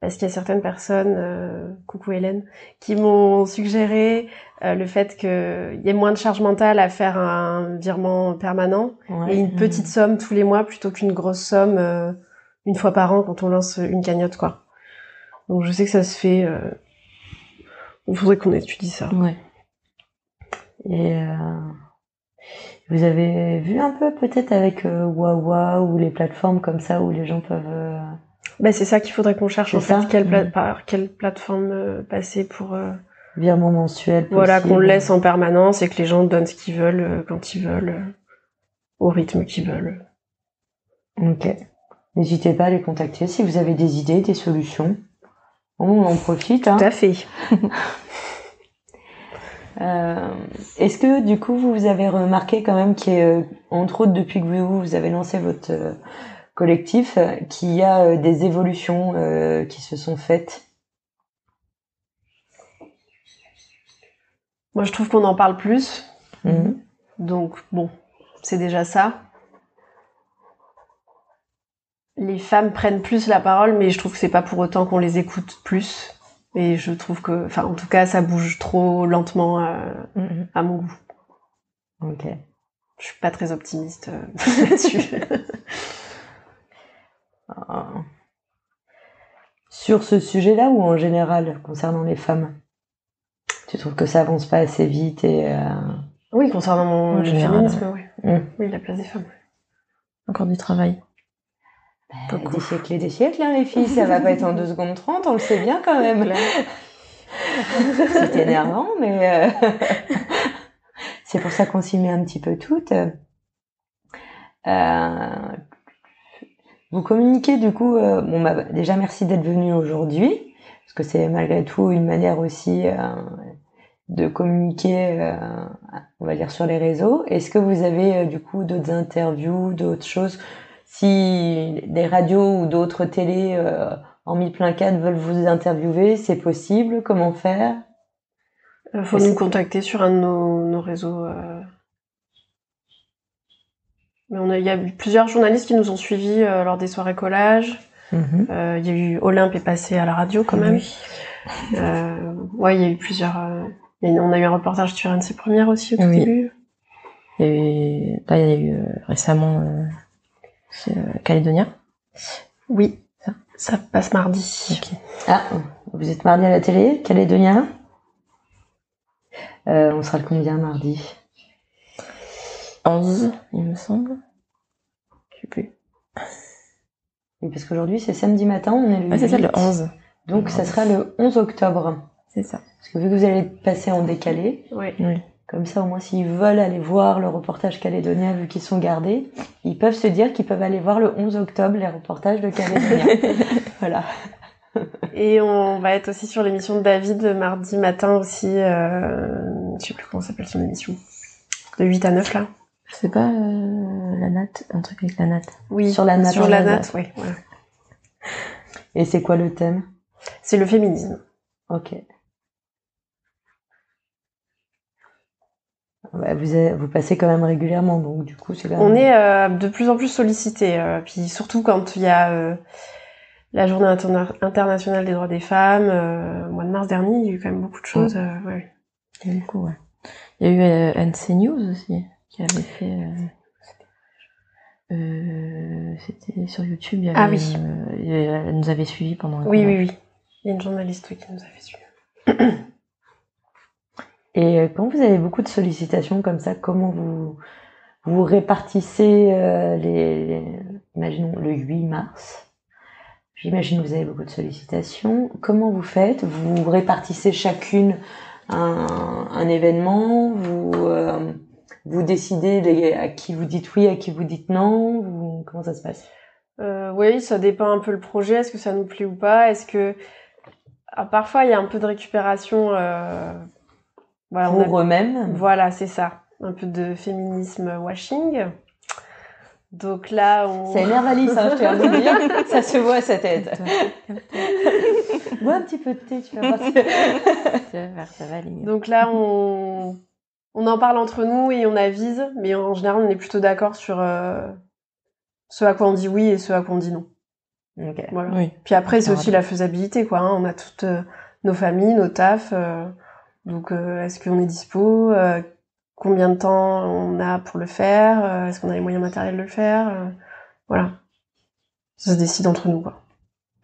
Speaker 2: Parce qu'il y a certaines personnes, coucou Hélène, qui m'ont suggéré le fait qu'il y ait moins de charge mentale à faire un virement permanent et une petite somme tous les mois plutôt qu'une grosse somme une fois par an quand on lance une cagnotte, quoi. Donc je sais que ça se fait il faudrait qu'on étudie ça.
Speaker 1: Ouais. Et, euh... Vous avez vu un peu peut-être avec euh, Wawa ou les plateformes comme ça où les gens peuvent. Euh,
Speaker 2: bah, c'est ça qu'il faudrait qu'on cherche en fait. Quelle mm. Par quelle plateforme euh, passer pour. Euh,
Speaker 1: Virement mensuel.
Speaker 2: Voilà, qu'on le laisse en permanence et que les gens donnent ce qu'ils veulent quand ils veulent, au rythme qu'ils veulent.
Speaker 1: Ok. N'hésitez pas à les contacter si vous avez des idées, des solutions. On en profite. Hein.
Speaker 2: Tout à fait. <laughs>
Speaker 1: Euh, est-ce que du coup vous avez remarqué quand même a, euh, entre autres depuis que vous, vous avez lancé votre euh, collectif, qu'il y a des évolutions qui se sont faites?
Speaker 2: Moi je trouve qu'on en parle plus.
Speaker 1: Mhm.
Speaker 2: Donc bon, c'est déjà ça. Les femmes prennent plus la parole, mais je trouve que c'est pas pour autant qu'on les écoute plus. Et je trouve que, enfin, en tout cas, ça bouge trop lentement à, mm-hmm. à mon goût.
Speaker 1: Ok.
Speaker 2: Je suis pas très optimiste euh, <laughs> là-dessus.
Speaker 1: Ah. Sur ce sujet-là ou en général concernant les femmes? Tu trouves que ça avance pas assez vite et euh,
Speaker 2: Oui, concernant mon féminisme, oui. Mm. Oui, la place des femmes.
Speaker 3: Encore du travail.
Speaker 1: Bah, des siècles et des siècles, hein, les filles. Ça va pas être en 2 secondes 30, on le sait bien quand même. C'est énervant, mais euh, <laughs> c'est pour ça qu'on s'y met un petit peu toutes. Euh... Vous communiquez du coup, euh... bon bah déjà merci d'être venu aujourd'hui, parce que c'est malgré tout une manière aussi euh, de communiquer, euh, on va dire sur les réseaux. Est-ce que vous avez du coup d'autres interviews, d'autres choses si des radios ou d'autres télés euh, en mille plein cadre veulent vous interviewer, c'est possible Comment faire?
Speaker 2: Il euh, faut nous contacter sur un de nos, réseaux. Euh. Mais on il y a eu plusieurs journalistes qui nous ont suivis lors des soirées collage. Mhm. il y a eu Olympe est passé à la radio quand même. ouais, il y a eu plusieurs. on a eu un reportage sur ses Première aussi au tout début.
Speaker 3: là, il y a eu récemment c'est euh, Calédonia
Speaker 2: Oui, ça, passe mardi.
Speaker 1: Ah, vous êtes mardi à la télé, Calédonia euh, On sera le combien mardi?
Speaker 3: 11, il me semble. Je sais plus.
Speaker 1: Oui, parce qu'aujourd'hui c'est samedi matin, on est le
Speaker 3: ah, c'est ça, le 11.
Speaker 1: Donc ça sera le 11 octobre.
Speaker 3: C'est ça.
Speaker 1: Parce que vu que vous allez passer en décalé,
Speaker 2: oui.
Speaker 3: oui.
Speaker 1: Comme ça, au moins, s'ils veulent aller voir le reportage calédonien, vu qu'ils sont gardés, ils peuvent se dire qu'ils peuvent aller voir le 11 octobre les reportages de Calédonia. <laughs> voilà.
Speaker 2: Et on va être aussi sur l'émission de David mardi matin aussi. Euh, je sais plus comment s'appelle son émission. De 8 à 9 là.
Speaker 3: C'est pas euh, la natte, un truc avec la natte.
Speaker 2: Oui.
Speaker 1: Sur la natte.
Speaker 2: Sur la natte, oui.
Speaker 1: Et c'est quoi le thème?
Speaker 2: C'est le féminisme.
Speaker 1: Ok. Vous, vous passez quand même régulièrement, donc du coup, c'est
Speaker 2: On est euh, de plus en plus sollicité, euh, puis surtout quand il y a euh, la Journée internationale des droits des femmes, au mois de mars dernier, il y a eu quand même beaucoup de choses. Ouais.
Speaker 3: Il y a eu beaucoup, ouais. Il y a eu NC News aussi, qui avait fait... C'était sur YouTube. Il y avait,
Speaker 2: ah oui.
Speaker 3: elle nous avait suivis pendant.
Speaker 2: Oui, oui, oui. Il y a une journaliste qui nous avait suivis. <clears throat>
Speaker 1: Et euh, quand vous avez beaucoup de sollicitations comme ça, comment vous vous répartissez euh, les, imaginons le 8 mars? J'imagine que vous avez beaucoup de sollicitations. Comment vous faites? Vous répartissez chacune un, un événement? Vous euh, vous décidez à qui vous dites oui, à qui vous dites non? Comment ça se passe?
Speaker 2: Euh, Oui, ça dépend un peu le projet. Est-ce que ça nous plaît ou pas? Est-ce que ah, parfois il y a un peu de récupération euh,
Speaker 1: voilà, pour eux-mêmes.
Speaker 2: Voilà, c'est ça. Un peu de féminisme washing. Donc là, on...
Speaker 1: Ça énerve Alice, hein, je tiens à vous dire. Ça se voit sa tête. Bois un petit peu de thé, tu vas voir.
Speaker 3: ça va aller
Speaker 2: Donc là, on... on en parle entre nous et on avise, mais en général, on est plutôt d'accord sur euh, ce à quoi on dit oui et ce à quoi on dit non.
Speaker 1: Okay.
Speaker 2: Voilà. Puis après, c'est aussi la faisabilité, quoi. Hein. On a toutes euh, nos familles, nos tafs. Euh, donc, euh, est-ce qu'on est dispo euh, Combien de temps on a pour le faire euh, Est-ce qu'on a les moyens matériels de le faire Voilà. Ça se décide entre nous, quoi.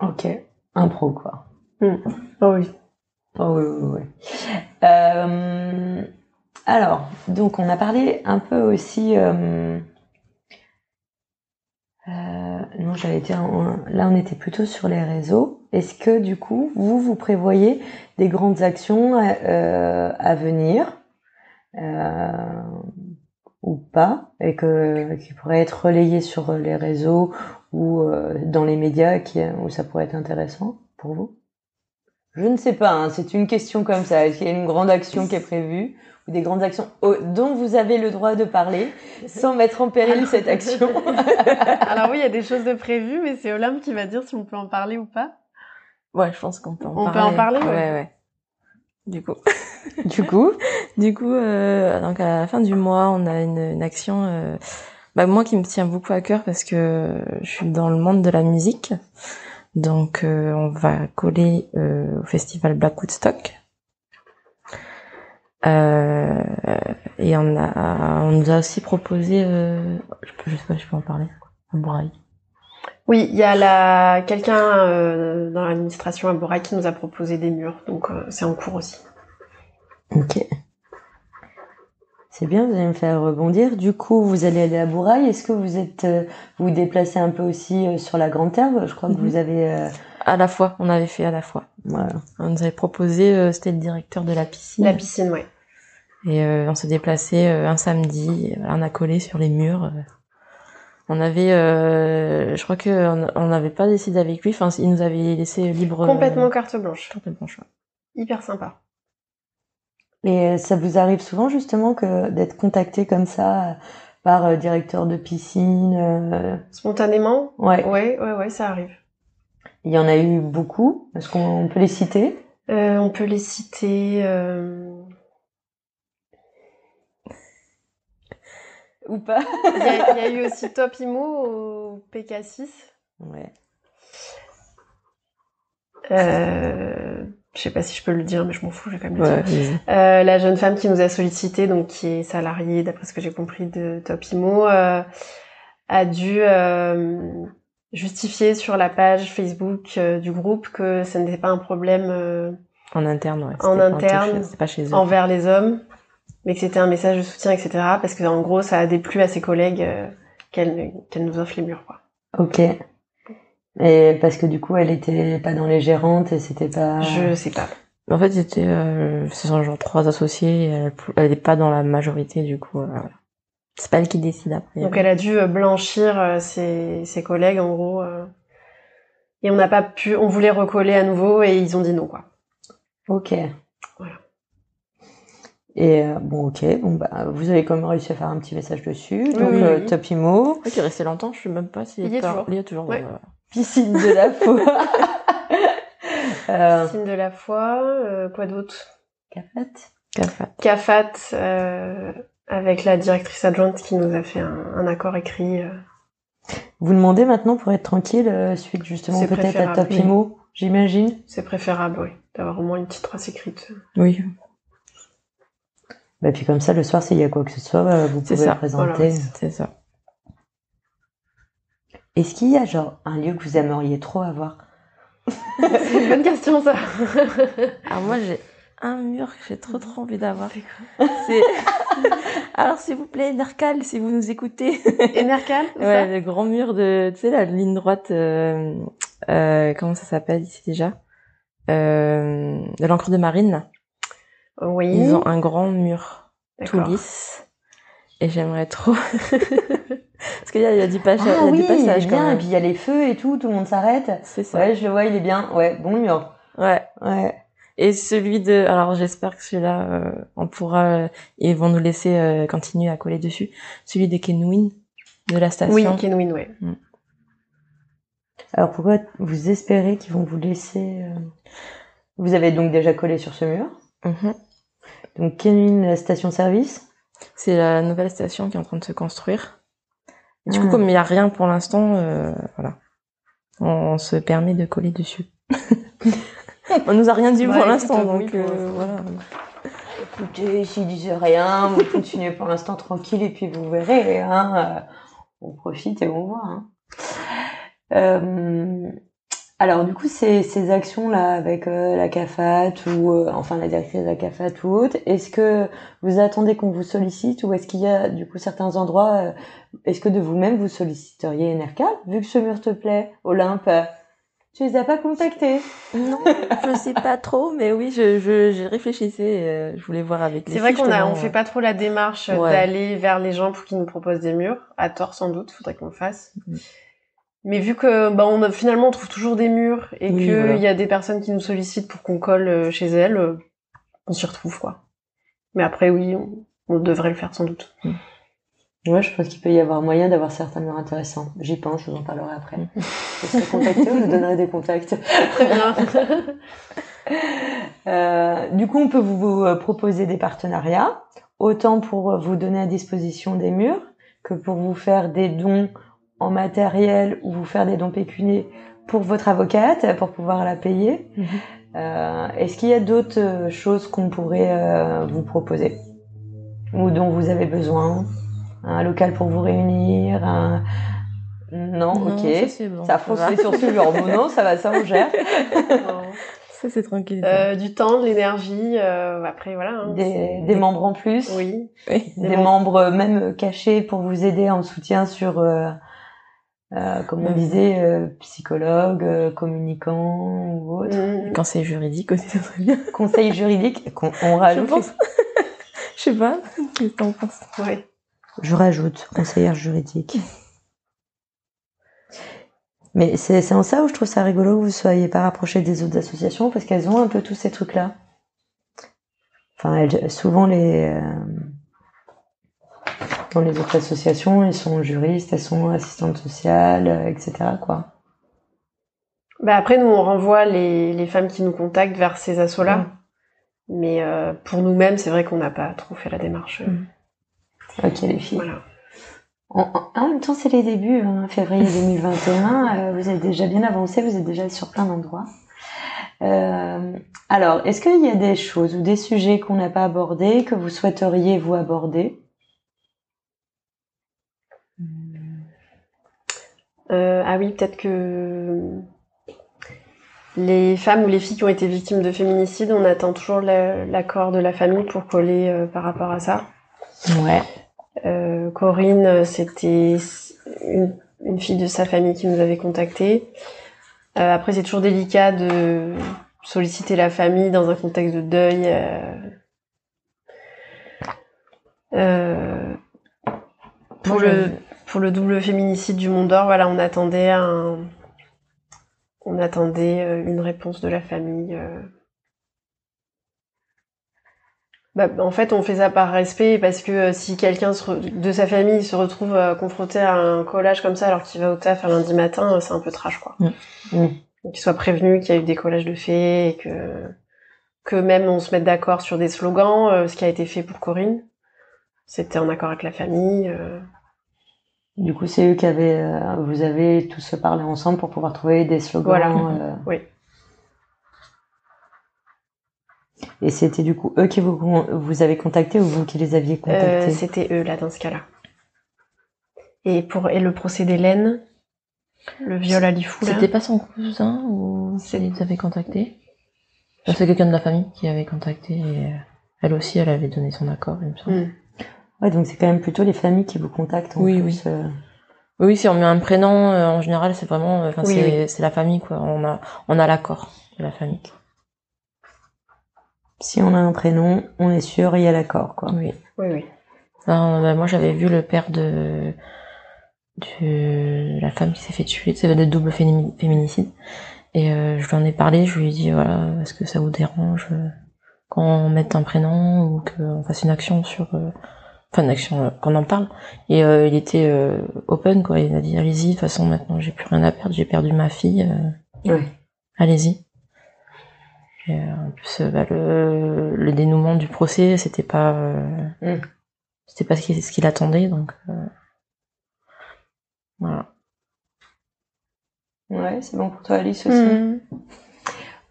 Speaker 1: Ok. Un pro, quoi.
Speaker 2: Hmm. Oh oui.
Speaker 1: Oh oui, oui, oui. Euh, Alors, donc on a parlé un peu aussi. Euh, euh, non, j'avais été là, on était plutôt sur les réseaux. Est-ce que du coup, vous vous prévoyez des grandes actions euh, à venir ou pas, et que qui pourraient être relayées sur les réseaux ou dans les médias, qui, où ça pourrait être intéressant pour vous? Je ne sais pas. Hein, c'est une question comme ça. Est-ce qu'il y a une grande action qui est prévue des grandes actions dont vous avez le droit de parler sans mettre en péril cette action? <laughs>
Speaker 2: Alors oui, il y a des choses de prévues, mais c'est Olympe qui va dire si on peut en parler ou pas.
Speaker 3: Ouais, je pense qu'on peut en
Speaker 2: parler.
Speaker 3: On
Speaker 2: peut en parler,
Speaker 3: ouais. ouais, Du coup. <laughs>
Speaker 1: du coup.
Speaker 3: Du coup, euh, donc à la fin du mois, on a une, action, euh, bah, moi qui me tient beaucoup à cœur parce que je suis dans le monde de la musique. Donc, euh, on va coller euh, au festival Black Woodstock euh, et on a, on nous a aussi proposé, euh, je, peux, je sais pas, je peux en parler, un Bouraï.
Speaker 2: Oui, il y a la quelqu'un euh, dans l'administration à Bouraï qui nous a proposé des murs, donc euh, c'est en cours aussi.
Speaker 1: Ok. C'est bien, vous allez me faire rebondir. Du coup, vous allez aller à Bouraï. Est-ce que vous êtes, euh, vous, déplacez un peu aussi sur la Grande Terre? Je crois que vous mhm. avez.
Speaker 3: À la fois, on avait fait à la fois.
Speaker 1: Voilà.
Speaker 3: On nous avait proposé, c'était le directeur de la piscine.
Speaker 2: La piscine, ouais.
Speaker 3: Et euh, on s'est déplacé euh, un samedi, on a collé sur les murs. Euh. On avait, je crois que on n'avait pas décidé avec lui. Enfin, il nous avait laissé libre.
Speaker 2: Complètement carte blanche.
Speaker 3: Complètement choix.
Speaker 2: Hyper sympa.
Speaker 1: Et ça vous arrive souvent justement que d'être contacté comme ça par directeur de piscine
Speaker 2: Spontanément?
Speaker 1: Ouais.
Speaker 2: Ouais, ouais, ouais, ça arrive.
Speaker 1: Il y en a eu beaucoup. Est-ce qu'on peut les citer?
Speaker 2: On peut les citer.
Speaker 1: Ou pas
Speaker 2: Il y, a eu <laughs> aussi Top Imo au PK6.
Speaker 1: Ouais.
Speaker 2: Euh, je sais pas si je peux le dire, mais je m'en fous, je vais quand même le dire. Euh, la jeune femme qui nous a sollicité, donc qui est salariée, d'après ce que j'ai compris, de Top Imo, euh, a dû euh, justifier sur la page Facebook du groupe que ce n'était pas un problème
Speaker 3: en interne, ouais,
Speaker 2: en interne,
Speaker 3: pas chez eux.
Speaker 2: envers les hommes, mais que c'était un message de soutien, etc. Parce que en gros, ça a déplu à ses collègues euh, qu'elle qu'elle nous offre les murs, quoi.
Speaker 1: Ok. Et parce que du coup, elle était pas dans les gérantes et c'était pas.
Speaker 2: Je sais pas.
Speaker 3: En fait, c'était euh, c'est genre trois associés. Et elle, n'est pas dans la majorité du coup. Euh, c'est pas elle qui décide après.
Speaker 2: Donc elle a dû blanchir ses, ses collègues en gros. et on n'a pas pu, on voulait recoller à nouveau et ils ont dit non quoi.
Speaker 1: Ok. Et euh, bon, ok, bon bah vous avez quand même réussi à faire un petit message dessus. Donc oui, euh, Top Imo.
Speaker 3: qui est resté longtemps, je sais même pas s'il
Speaker 2: il
Speaker 3: est,
Speaker 2: toujours.
Speaker 3: Il y a toujours.
Speaker 2: Ouais.
Speaker 1: Piscine de la foi. <laughs>
Speaker 2: euh... Piscine de la foi. Euh, quoi d'autre?
Speaker 1: Cafat.
Speaker 3: Cafat.
Speaker 2: Cafat avec la directrice adjointe qui nous a fait un, un accord écrit.
Speaker 1: Vous demandez maintenant pour être tranquille suite justement peut-être à Top Imo, j'imagine?
Speaker 2: C'est préférable, oui, d'avoir au moins une petite trace écrite.
Speaker 3: Oui.
Speaker 1: Bah, puis comme ça, le soir, s'il y a quoi que ce soit, euh, vous pouvez
Speaker 3: ça.
Speaker 1: présenter.
Speaker 3: c'est ça.
Speaker 1: Est-ce qu'il y a genre un lieu que vous aimeriez trop avoir? <laughs>
Speaker 2: C'est une bonne question ça. <laughs>
Speaker 3: Alors moi j'ai un mur que j'ai trop trop envie d'avoir. C'est <laughs> Alors s'il vous plaît, Nercal, si vous nous écoutez.
Speaker 2: Et Nercal
Speaker 3: Ouais, le grand mur de, tu sais la ligne droite, euh, euh, comment ça s'appelle ici déjà? Euh, De l'encre de marine.
Speaker 2: Oui.
Speaker 3: Ils ont un grand mur tout lisse. Et j'aimerais trop. <laughs> Parce qu'il y, a, du, passage,
Speaker 1: ah,
Speaker 3: il y a
Speaker 1: oui,
Speaker 3: du passage
Speaker 1: il bien, Et puis il y a les feux et tout, tout le monde s'arrête.
Speaker 3: C'est ça.
Speaker 1: Ouais, je le vois, il est bien. Ouais, bon mur.
Speaker 3: Ouais.
Speaker 1: Ouais.
Speaker 3: Et celui de, alors j'espère que celui-là, euh, on pourra, euh, ils vont nous laisser euh, continuer à coller dessus. Celui des Kenwin, de la station.
Speaker 2: Oui, Kenwin, ouais. Mm.
Speaker 1: Alors pourquoi vous espérez qu'ils vont vous laisser euh, Vous avez donc déjà collé sur ce mur?
Speaker 3: Mm
Speaker 1: donc Kenwin station-service
Speaker 3: C'est la nouvelle station qui est en train de se construire. Et du coup, ah. comme il n'y a rien pour l'instant, euh, voilà, on, se permet de coller dessus. <laughs> on nous a rien dit pour l'instant, donc euh, voilà.
Speaker 1: Écoutez, s'ils disent rien, vous continuez pour l'instant tranquille et puis vous verrez. Hein, euh, on profite et on voit. Hein. Euh, Alors du coup, ces, ces actions-là avec euh, la CAFAT ou euh, enfin la directrice de la CAFAT ou autre, est-ce que vous attendez qu'on vous sollicite ou est-ce qu'il y a du coup certains endroits, euh, est-ce que de vous-même vous solliciteriez NRK vu que ce mur te plaît, Olympe? Tu les as pas contactés
Speaker 3: Non, je sais pas trop, mais oui, je, je, je réfléchissais. je voulais voir avec.
Speaker 2: C'est vrai qu'on a, on fait pas trop la démarche d'aller vers les gens pour qu'ils nous proposent des murs, à tort sans doute. Faudrait qu'on le fasse. Mm. Mais vu que bah on a, finalement on trouve toujours des murs et qu'il y a des personnes qui nous sollicitent pour qu'on colle euh, chez elles, euh, on s'y retrouve quoi. Mais après oui, on, devrait le faire sans doute.
Speaker 1: Mm. Ouais, je pense qu'il peut y avoir moyen d'avoir certains murs intéressants. J'y pense, je vous en parlerai après. Mm. Je serai contactée je donnerai des contacts.
Speaker 2: Très bien. <laughs>
Speaker 1: euh, du coup, on peut vous, proposer des partenariats, autant pour vous donner à disposition des murs que pour vous faire des dons en matériel ou vous faire des dons pécuniers pour votre avocate pour pouvoir la payer. Mhm. Euh, Est-ce qu'il y a d'autres euh, choses qu'on pourrait euh, vous proposer? Ou dont vous avez besoin? Un local pour vous réunir un... Non, ok. Ça, bon, ça fausse les sourcils non, ça va, ça on gère. <laughs>
Speaker 3: Ça c'est tranquille.
Speaker 2: Euh, du temps, de l'énergie, euh, après voilà. Hein,
Speaker 1: des, des, membres en plus.
Speaker 2: Oui.
Speaker 1: oui. Des, membres même cachés pour vous aider en soutien sur euh, comme on disait, euh, psychologue, euh, communicant ou autre.
Speaker 3: Mmh. Conseil juridique aussi, ça serait bien.
Speaker 1: Conseil juridique, on, rajoute. <laughs>
Speaker 3: Je, sais pas, qu'est-ce que t'en penses?
Speaker 2: Ouais.
Speaker 1: Je rajoute conseillère juridique. Mais c'est en ça où je trouve ça rigolo que vous soyez pas rapproché des autres associations parce qu'elles ont un peu tous ces trucs-là. Enfin, elles, souvent les euh, dans les autres associations, elles sont juristes, elles sont assistantes sociales, euh, etc. Quoi.
Speaker 2: Bah après, nous, on renvoie les, les femmes qui nous contactent vers ces assos-là. Mais euh, pour nous-mêmes, c'est vrai qu'on n'a pas trop fait la démarche. Mm.
Speaker 1: Ok, les filles. Voilà. En, même temps, c'est les débuts, hein, février 2021. euh, vous êtes déjà bien avancé, vous êtes déjà sur plein d'endroits. Euh, alors, est-ce qu'il y a des choses ou des sujets qu'on n'a pas abordés que vous souhaiteriez vous aborder?
Speaker 2: Euh, ah oui, peut-être que les femmes ou les filles qui ont été victimes de féminicide, on attend toujours l'accord de la famille pour coller euh, par rapport à ça.
Speaker 1: Ouais.
Speaker 2: Euh, Corinne, c'était une, une, fille de sa famille qui nous avait contacté. Après, c'est toujours délicat de solliciter la famille dans un contexte de deuil. Pour le pour le double féminicide du Mont d'Or, voilà, on attendait un, on attendait euh, une réponse de la famille. Euh. Bah, en fait, on fait ça par respect parce que euh, si quelqu'un de sa famille se retrouve confronté à un collage comme ça alors qu'il va au taf un lundi matin, c'est un peu trash, quoi. Mm. Mm. Qu'il soit prévenu qu'il y a eu des collages de faits et que que même on se mette d'accord sur des slogans, ce qui a été fait pour Corinne, c'était en accord avec la famille.
Speaker 1: Du coup, c'est eux qui avaient, euh, vous avez tous parlé ensemble pour pouvoir trouver des slogans.
Speaker 2: Voilà. Euh. Oui.
Speaker 1: Et c'était du coup eux qui vous, vous avez contacté ou vous qui les aviez contactés?
Speaker 2: euh, C'était eux là dans ce cas-là. Et pour et le procès d'Hélène, le viol à Lifou
Speaker 3: C'était pas son cousin ou c'est les avait contacté C'est quelqu'un de la famille qui avait contacté et elle aussi elle avait donné son accord, il me semble. Hmm.
Speaker 1: Ouais, donc c'est quand même plutôt les familles qui vous contactent. En
Speaker 3: oui,
Speaker 1: plus,
Speaker 3: oui. Euh. Oui, si on met un prénom, euh, en général, c'est vraiment, enfin, c'est, la famille, quoi. On a, on a l'accord de la famille.
Speaker 1: Si on a un prénom, on est sûr, il y a l'accord, quoi.
Speaker 2: Oui, oui, oui.
Speaker 3: bah, moi, j'avais vu le père de, de la femme qui s'est fait tuer, c'est de double féminicide. Et euh, je lui en ai parlé, je lui ai dit, voilà, est-ce que ça vous dérange qu'on mette un prénom ou qu'on fasse une action sur enfin d'action euh, qu'on en parle. Et euh, il était euh, open quoi. Il a dit allez-y de toute façon maintenant j'ai plus rien à perdre. J'ai perdu ma fille allez-y. En plus bah, le, le, dénouement du procès c'était pas mm. c'était pas ce qu'il ce qu'il attendait donc voilà.
Speaker 1: Ouais c'est bon pour toi Alice aussi. Mm.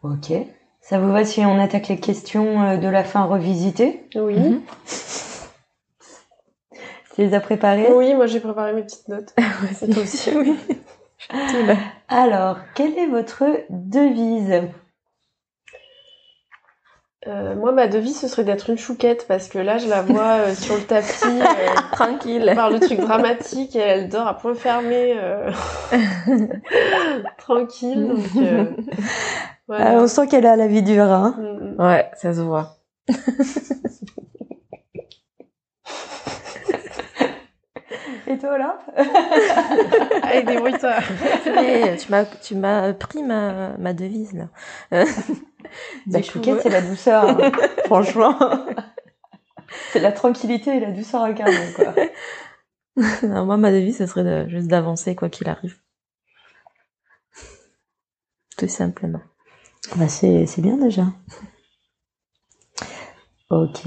Speaker 1: ok. Ça vous va si on attaque les questions de la fin revisitées?
Speaker 2: Oui. Mm-hmm.
Speaker 1: Tu les as préparées?
Speaker 2: Oui, moi j'ai préparé mes petites notes. <laughs>
Speaker 3: toi aussi, oui. <laughs>
Speaker 1: Alors, quelle est votre devise?
Speaker 2: Euh, moi, ma devise, ce serait d'être une chouquette parce que là, je la vois euh, sur le tapis, <laughs> euh,
Speaker 3: tranquille,
Speaker 2: par le truc dramatique et elle dort à point fermé, tranquille. Donc,
Speaker 1: voilà. on sent qu'elle a la vie dure. Hein
Speaker 3: mm, mm. Ouais, ça se voit.
Speaker 1: Et toi là
Speaker 2: Allez, débrouille-toi.
Speaker 3: tu m'as, tu m'as pris ma, ma devise là.
Speaker 1: La chouquette, c'est la douceur. Hein. <laughs> Franchement. c'est la tranquillité et la douceur incarnée, quoi. <laughs>
Speaker 3: non, moi, ma devise, ce serait juste d'avancer, quoi qu'il arrive. Tout simplement.
Speaker 1: Bah, c'est, c'est bien déjà. Ok.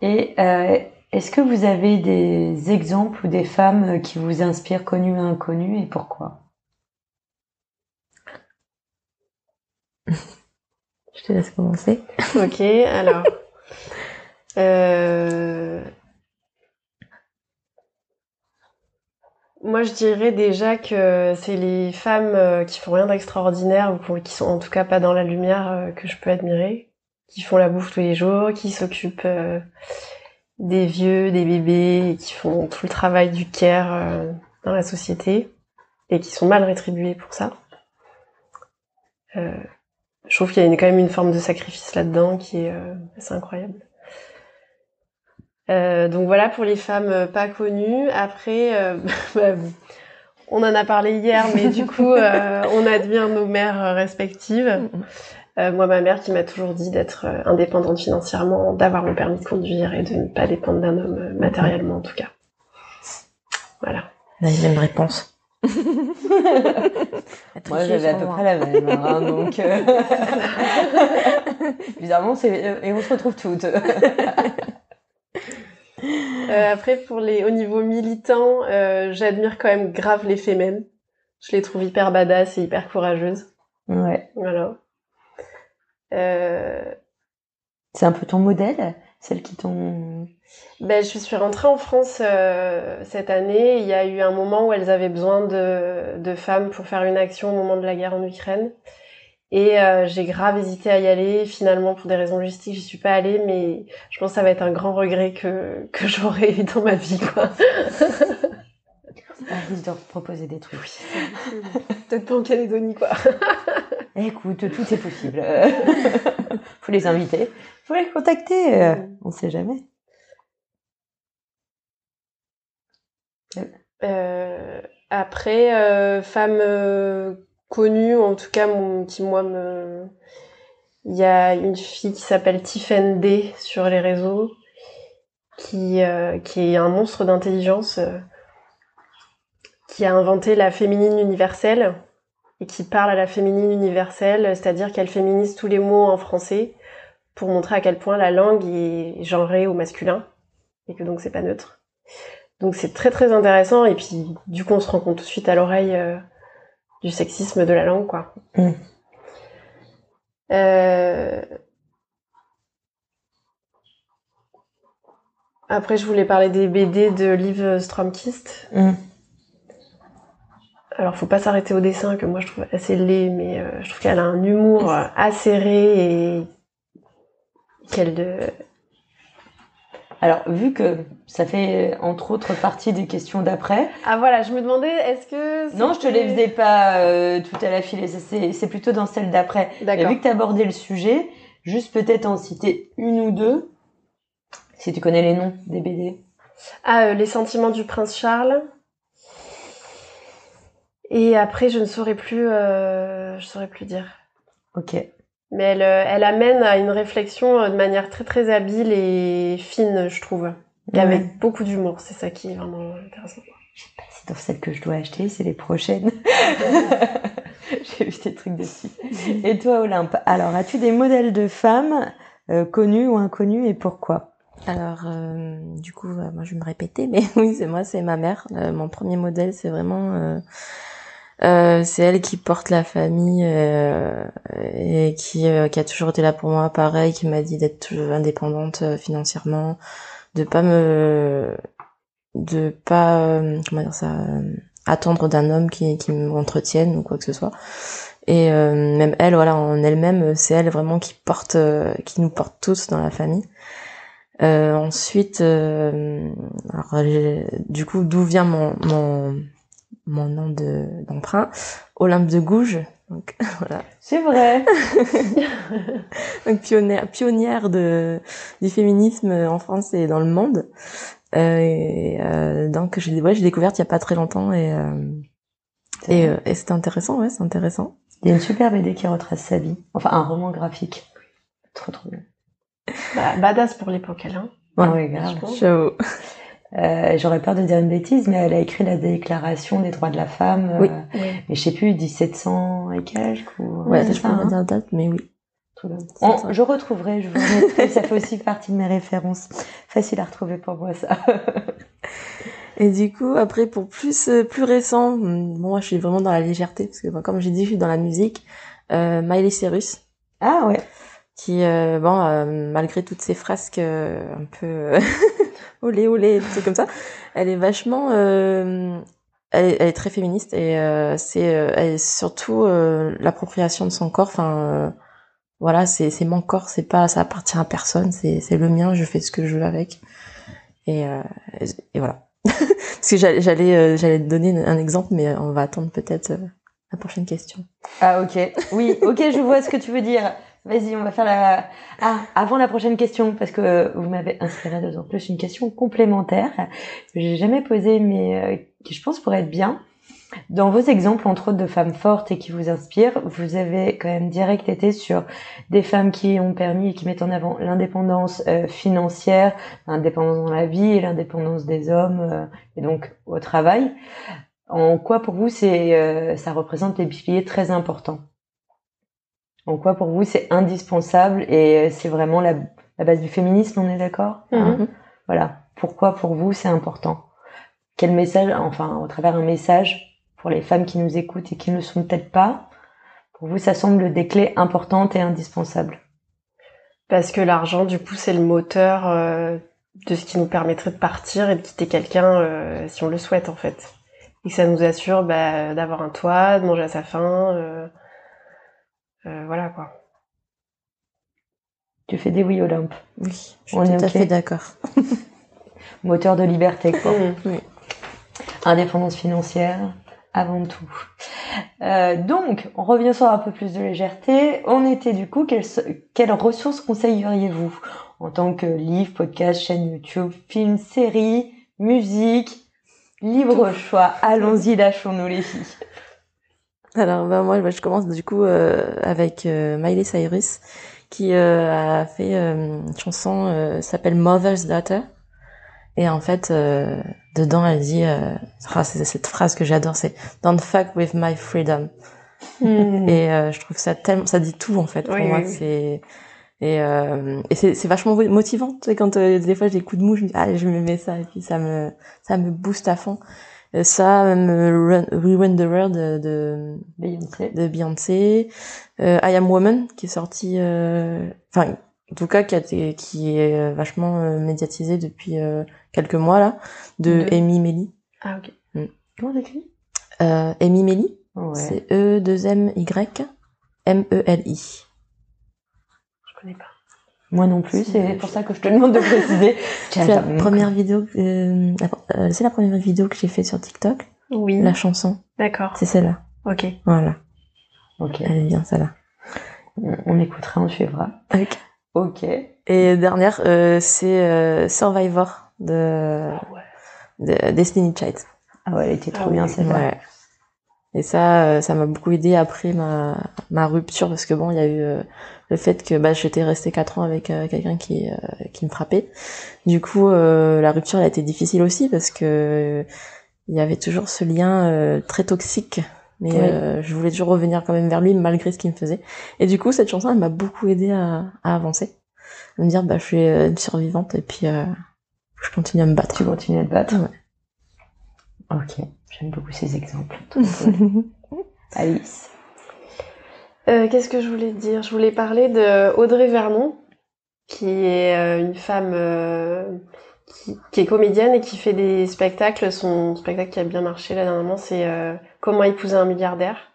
Speaker 1: Et euh, est-ce que vous avez des exemples ou des femmes qui vous inspirent, connues ou inconnues, et pourquoi? <laughs>
Speaker 3: Je te laisse commencer.
Speaker 2: ok, alors. <laughs> Euh, moi, je dirais déjà que c'est les femmes euh, qui font rien d'extraordinaire ou qui sont en tout cas pas dans la lumière euh, que je peux admirer, qui font la bouffe tous les jours, qui s'occupent des vieux, des bébés, et qui font tout le travail du care euh, dans la société, et qui sont mal rétribués pour ça. Euh, je trouve qu'il y a quand même une forme de sacrifice là-dedans qui est euh, assez incroyable. donc voilà pour les femmes pas connues. Après, <laughs> bah, on en a parlé hier, mais du coup, <laughs> on admire nos mères respectives. Euh, moi, ma mère qui m'a toujours dit d'être euh, indépendante financièrement, d'avoir mon permis de conduire et de ne pas dépendre d'un homme euh, matériellement en tout cas. Voilà.
Speaker 3: La même réponse. <laughs>
Speaker 1: Moi, j'avais à peu près la même, hein, donc <laughs> bizarrement, c'est et on se retrouve toutes. <laughs>
Speaker 2: après, pour les au niveau militant, j'admire quand même grave les femmes. Je les trouve hyper badass et hyper courageuses.
Speaker 1: Ouais.
Speaker 2: Voilà.
Speaker 1: Euh, c'est un peu ton modèle, celle qui t'ont.
Speaker 2: Ben, je suis rentrée en France euh, cette année. Il y a eu un moment où elles avaient besoin de, de femmes pour faire une action au moment de la guerre en Ukraine. Et euh, j'ai grave hésité à y aller. Finalement, pour des raisons logistiques, j'y suis pas allée, mais je pense que ça va être un grand regret que, que <laughs> j'aurai dans ma vie, quoi.
Speaker 1: De proposer des trucs.
Speaker 2: Peut-être pas en Calédonie, quoi. <laughs>
Speaker 1: Écoute, tout est possible. <laughs> faut les inviter, faut les contacter. Euh, on sait jamais.
Speaker 2: Euh, après, euh, femme euh, connue, en tout cas, qui moi me, il y a une fille qui s'appelle Tiffen D sur les réseaux, qui est un monstre d'intelligence, qui a inventé la féminine universelle et qui parle à la féminine universelle, c'est-à-dire qu'elle féminise tous les mots en français pour montrer à quel point la langue est genrée au masculin et que donc c'est pas neutre. Donc c'est très très intéressant et puis du coup on se rend compte tout de suite à l'oreille euh, du sexisme de la langue quoi. Mm. Euh... Après je voulais parler des BD de Liv Stromkist. Mm. Alors, faut pas s'arrêter au dessin que moi je trouve assez laid, mais euh, je trouve qu'elle a un humour euh, acéré et qu'elle de.
Speaker 1: Alors, vu que ça fait entre autres partie des questions d'après.
Speaker 2: Ah voilà, je me demandais, est-ce que.
Speaker 1: Non, je te les faisais pas euh, tout à la filée, c'est plutôt dans celle d'après. D'accord. Vu que tu abordé le sujet, juste peut-être en citer une ou deux, si tu connais les noms des BD.
Speaker 2: Ah, Les sentiments du prince Charles. Et après, je ne saurais plus, euh, je saurais plus dire.
Speaker 1: Ok.
Speaker 2: Mais elle, euh, elle amène à une réflexion euh, de manière très très habile et fine, je trouve, et avec beaucoup d'humour. C'est ça qui est vraiment intéressant.
Speaker 1: Je sais pas si c'est dans celle que je dois acheter, c'est les prochaines. <laughs> J'ai vu des trucs dessus. Et toi, Olympe, alors as-tu des modèles de femmes euh, connues ou inconnues et pourquoi?
Speaker 3: Alors, euh, du coup, moi je vais me répéter, mais <laughs> oui, c'est moi, c'est ma mère. mon premier modèle, c'est vraiment euh, c'est elle qui porte la famille euh, et qui, euh, qui a toujours été là pour moi. Pareil, qui m'a dit d'être indépendante euh, financièrement, de pas me, de pas, comment dire ça, attendre d'un homme qui, qui m'entretienne ou quoi que ce soit. Et même elle, voilà, en elle-même, c'est elle vraiment qui porte, qui nous porte tous dans la famille. ensuite, alors, du coup, d'où vient mon, mon, mon nom de d'emprunt Olympe de Gouges donc <laughs> voilà.
Speaker 2: C'est vrai. <laughs>
Speaker 3: donc pionnière, pionnière de du féminisme en France et dans le monde. Euh, et, euh, donc j'ai ouais, j'ai découvert il y a pas très longtemps et euh, et, euh, et c'était intéressant ouais c'est intéressant.
Speaker 1: Il y a une super BD qui retrace sa vie, enfin un roman graphique. Trop trop bien.
Speaker 2: Bah, badass pour l'époque elle hein.
Speaker 1: Ouais, ouais grave. Euh, J'aurais peur de dire une bêtise, mais elle a écrit la Déclaration des droits de la femme.
Speaker 3: Oui.
Speaker 1: Euh, mais je sais plus, 1700 et quelques ou.
Speaker 3: Ouais, je peux pas dire date, mais oui.
Speaker 1: On, je retrouverai, je vous remettrai, ça fait aussi partie de mes références. Facile à retrouver pour moi, ça. <laughs>
Speaker 3: Et du coup, après, pour plus euh, plus récent, hmm, moi, je suis vraiment dans la légèreté parce que, comme j'ai dit, je suis dans la musique. Euh, Miley Cyrus.
Speaker 1: Ah ouais.
Speaker 3: Qui, euh, bon, euh, malgré toutes ces frasques un peu <laughs> olé olé, tout comme ça. Elle est vachement, euh, elle, est, elle, est, très féministe et euh, c'est euh, surtout euh, l'appropriation de son corps. Enfin, voilà, c'est c'est mon corps, c'est pas, ça appartient à personne, c'est c'est le mien, je fais ce que je veux avec. Et, et voilà. <laughs> Parce que j'allais j'allais te donner un exemple, mais on va attendre peut-être la prochaine question.
Speaker 1: Ah ok, oui, ok, je vois ce que tu veux dire. Vas-y, on va faire la. Ah, avant la prochaine question, parce que vous m'avez inspiré d'autant plus une question complémentaire que j'ai jamais posée, mais euh, qui je pense pourrait être bien. Dans vos exemples, entre autres de femmes fortes et qui vous inspirent, vous avez quand même direct été sur des femmes qui ont permis et qui mettent en avant l'indépendance euh, financière, l'indépendance dans la vie et l'indépendance des hommes euh, et donc au travail. En quoi pour vous c'est ça représente des piliers très importants? En quoi pour vous c'est indispensable et c'est vraiment la, base du féminisme, on est d'accord hein? Mhm. Voilà. Pourquoi pour vous c'est important? Quel message, enfin au travers un message pour les femmes qui nous écoutent et qui ne le sont peut-être pas, pour vous ça semble des clés importantes et indispensables?
Speaker 2: Parce que l'argent du coup c'est le moteur euh, de ce qui nous permettrait de partir et de quitter quelqu'un euh, si on le souhaite en fait. Et que ça nous assure bah, d'avoir un toit, de manger à sa faim. Euh, euh, voilà quoi.
Speaker 1: Tu fais des oui Olympe.
Speaker 3: Oui, je suis tout à fait d'accord. <laughs>
Speaker 1: Moteur de liberté quoi.
Speaker 3: Oui.
Speaker 1: Indépendance financière avant tout. Euh, donc, on revient sur un peu plus de légèreté. On était du coup, quelles, quelles ressources conseilleriez-vous en tant que livre, podcast, chaîne YouTube, film, série, musique, libre choix Allons-y, lâchons-nous les filles.
Speaker 3: Alors bah, moi je commence du coup euh, avec euh, Miley Cyrus qui euh, a fait une chanson s'appelle Mother's Daughter. Et en fait dedans elle dit ah, c'est cette phrase que j'adore c'est Don't fuck with my freedom hmm. <laughs> et je trouve que ça tellement ça dit tout en fait pour moi c'est et, et c'est vachement motivant tu sais quand des fois j'ai des coups de mou je me dis ah je me mets ça et puis ça me ça me booste à fond ça, même euh, Run, the World de
Speaker 1: Beyoncé,
Speaker 3: de Beyoncé. Euh, I Am Woman qui est sorti, euh, enfin en tout cas qui, a été, qui est vachement médiatisé depuis quelques mois là, de, Amy Melly.
Speaker 2: Ah ok.
Speaker 1: Mm. Comment t'écris
Speaker 3: euh, Amy Melly. C'est E 2 M Y M E L I.
Speaker 2: Je connais pas.
Speaker 1: Moi non plus, c'est pour ça que je te demande de préciser. <laughs>
Speaker 3: c'est la première <laughs> vidéo, euh, euh, c'est la première vidéo que j'ai fait sur TikTok.
Speaker 2: Oui.
Speaker 3: La chanson.
Speaker 2: D'accord.
Speaker 3: C'est celle-là.
Speaker 2: Ok.
Speaker 3: Voilà.
Speaker 1: Ok.
Speaker 3: Elle est bien celle-là.
Speaker 1: On, écoutera, on suivra.
Speaker 3: Ok.
Speaker 1: Ok.
Speaker 3: Et dernière, euh, c'est Survivor de, ouais. de Destiny Child.
Speaker 1: Ah ouais, elle était trop ah bien celle-là.
Speaker 3: Ouais. Et ça, euh, ça m'a beaucoup aidé après ma, ma rupture parce que bon, il y a eu euh, le fait que bah, j'étais restée quatre ans avec euh, quelqu'un qui qui me frappait. Du coup, la rupture elle a été difficile aussi parce que il y avait toujours ce lien très toxique. Mais je voulais toujours revenir quand même vers lui malgré ce qu'il me faisait. Et du coup, cette chanson, elle m'a beaucoup aidé à, à avancer, à me dire bah je suis une survivante et puis je continue à me battre.
Speaker 1: Tu continues à te battre.
Speaker 3: Ouais.
Speaker 1: Ok, j'aime beaucoup ces exemples. <laughs> Alice.
Speaker 2: Euh, Qu'est-ce que je voulais dire? Je voulais parler de Audrey Vernon, qui est euh, une femme euh, qui, est comédienne et qui fait des spectacles. Son spectacle qui a bien marché là dernièrement, c'est Comment épouser un milliardaire.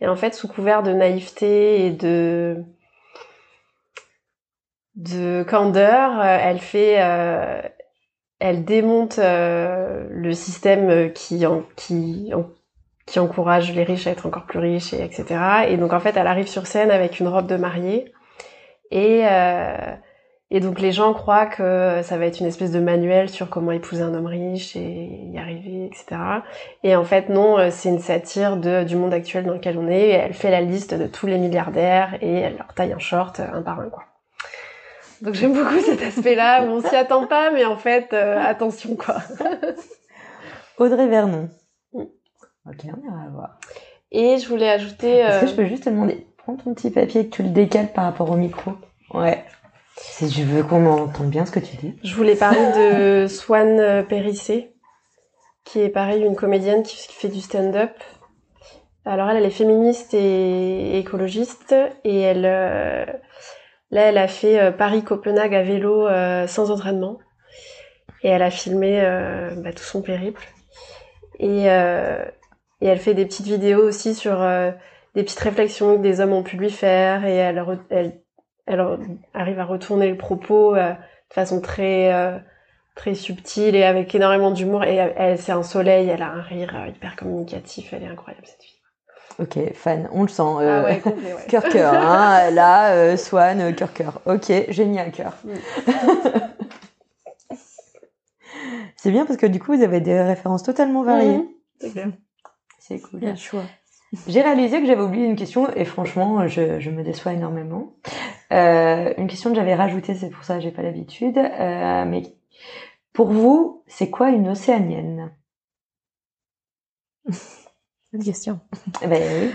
Speaker 2: Et en fait, sous couvert de naïveté et de de candeur, elle fait, elle démonte le système qui qui encourage les riches à être encore plus riches, et etc. Et donc en fait, elle arrive sur scène avec une robe de mariée et euh, et donc les gens croient que ça va être une espèce de manuel sur comment épouser un homme riche et y arriver, etc. Et en fait non, euh, c'est une satire du monde actuel dans lequel on est. Elle fait la liste de tous les milliardaires et elle leur taille un short euh, un par un quoi. Donc j'aime beaucoup cet aspect-là. on s'y attend pas, mais en fait attention quoi. <laughs>
Speaker 1: Audrey Vernon. Mm. Ok, on ira voir.
Speaker 2: Et je voulais ajouter.
Speaker 1: Est-ce que je peux juste te demander, prends ton petit papier et que tu le décales par rapport au micro. Ouais. Si je veux qu'on entende bien ce que tu dis.
Speaker 2: Je voulais parler de Swan euh, Périssé, qui est pareil une comédienne qui fait du stand-up. Alors elle, elle est féministe et écologiste et elle, euh, là, elle a fait euh, Paris-Copenhague à vélo sans entraînement. Et elle a filmé bah, tout son périple. Et, elle fait des petites vidéos aussi sur des petites réflexions que des hommes ont pu lui faire. Et elle, elle arrive à retourner le propos euh, de façon très euh, très subtile et avec énormément d'humour. Et elle, c'est un soleil elle a un rire euh, hyper communicatif elle est incroyable cette fille
Speaker 1: ok fan on le sent ah ouais, complet, ouais. cœur cœur hein, <laughs> là Swan cœur cœur ok génial cœur mm. <laughs> c'est bien parce que du coup vous avez des références totalement variées
Speaker 2: mm-hmm.
Speaker 1: c'est cool
Speaker 3: bien choix
Speaker 1: j'ai réalisé que j'avais oublié une question et franchement, je, je me déçois énormément. Euh, une question que j'avais rajoutée, c'est pour ça que j'ai pas l'habitude. Euh, mais pour vous, c'est quoi une océanienne? <laughs>
Speaker 3: Bonne question.
Speaker 1: Eh ben oui.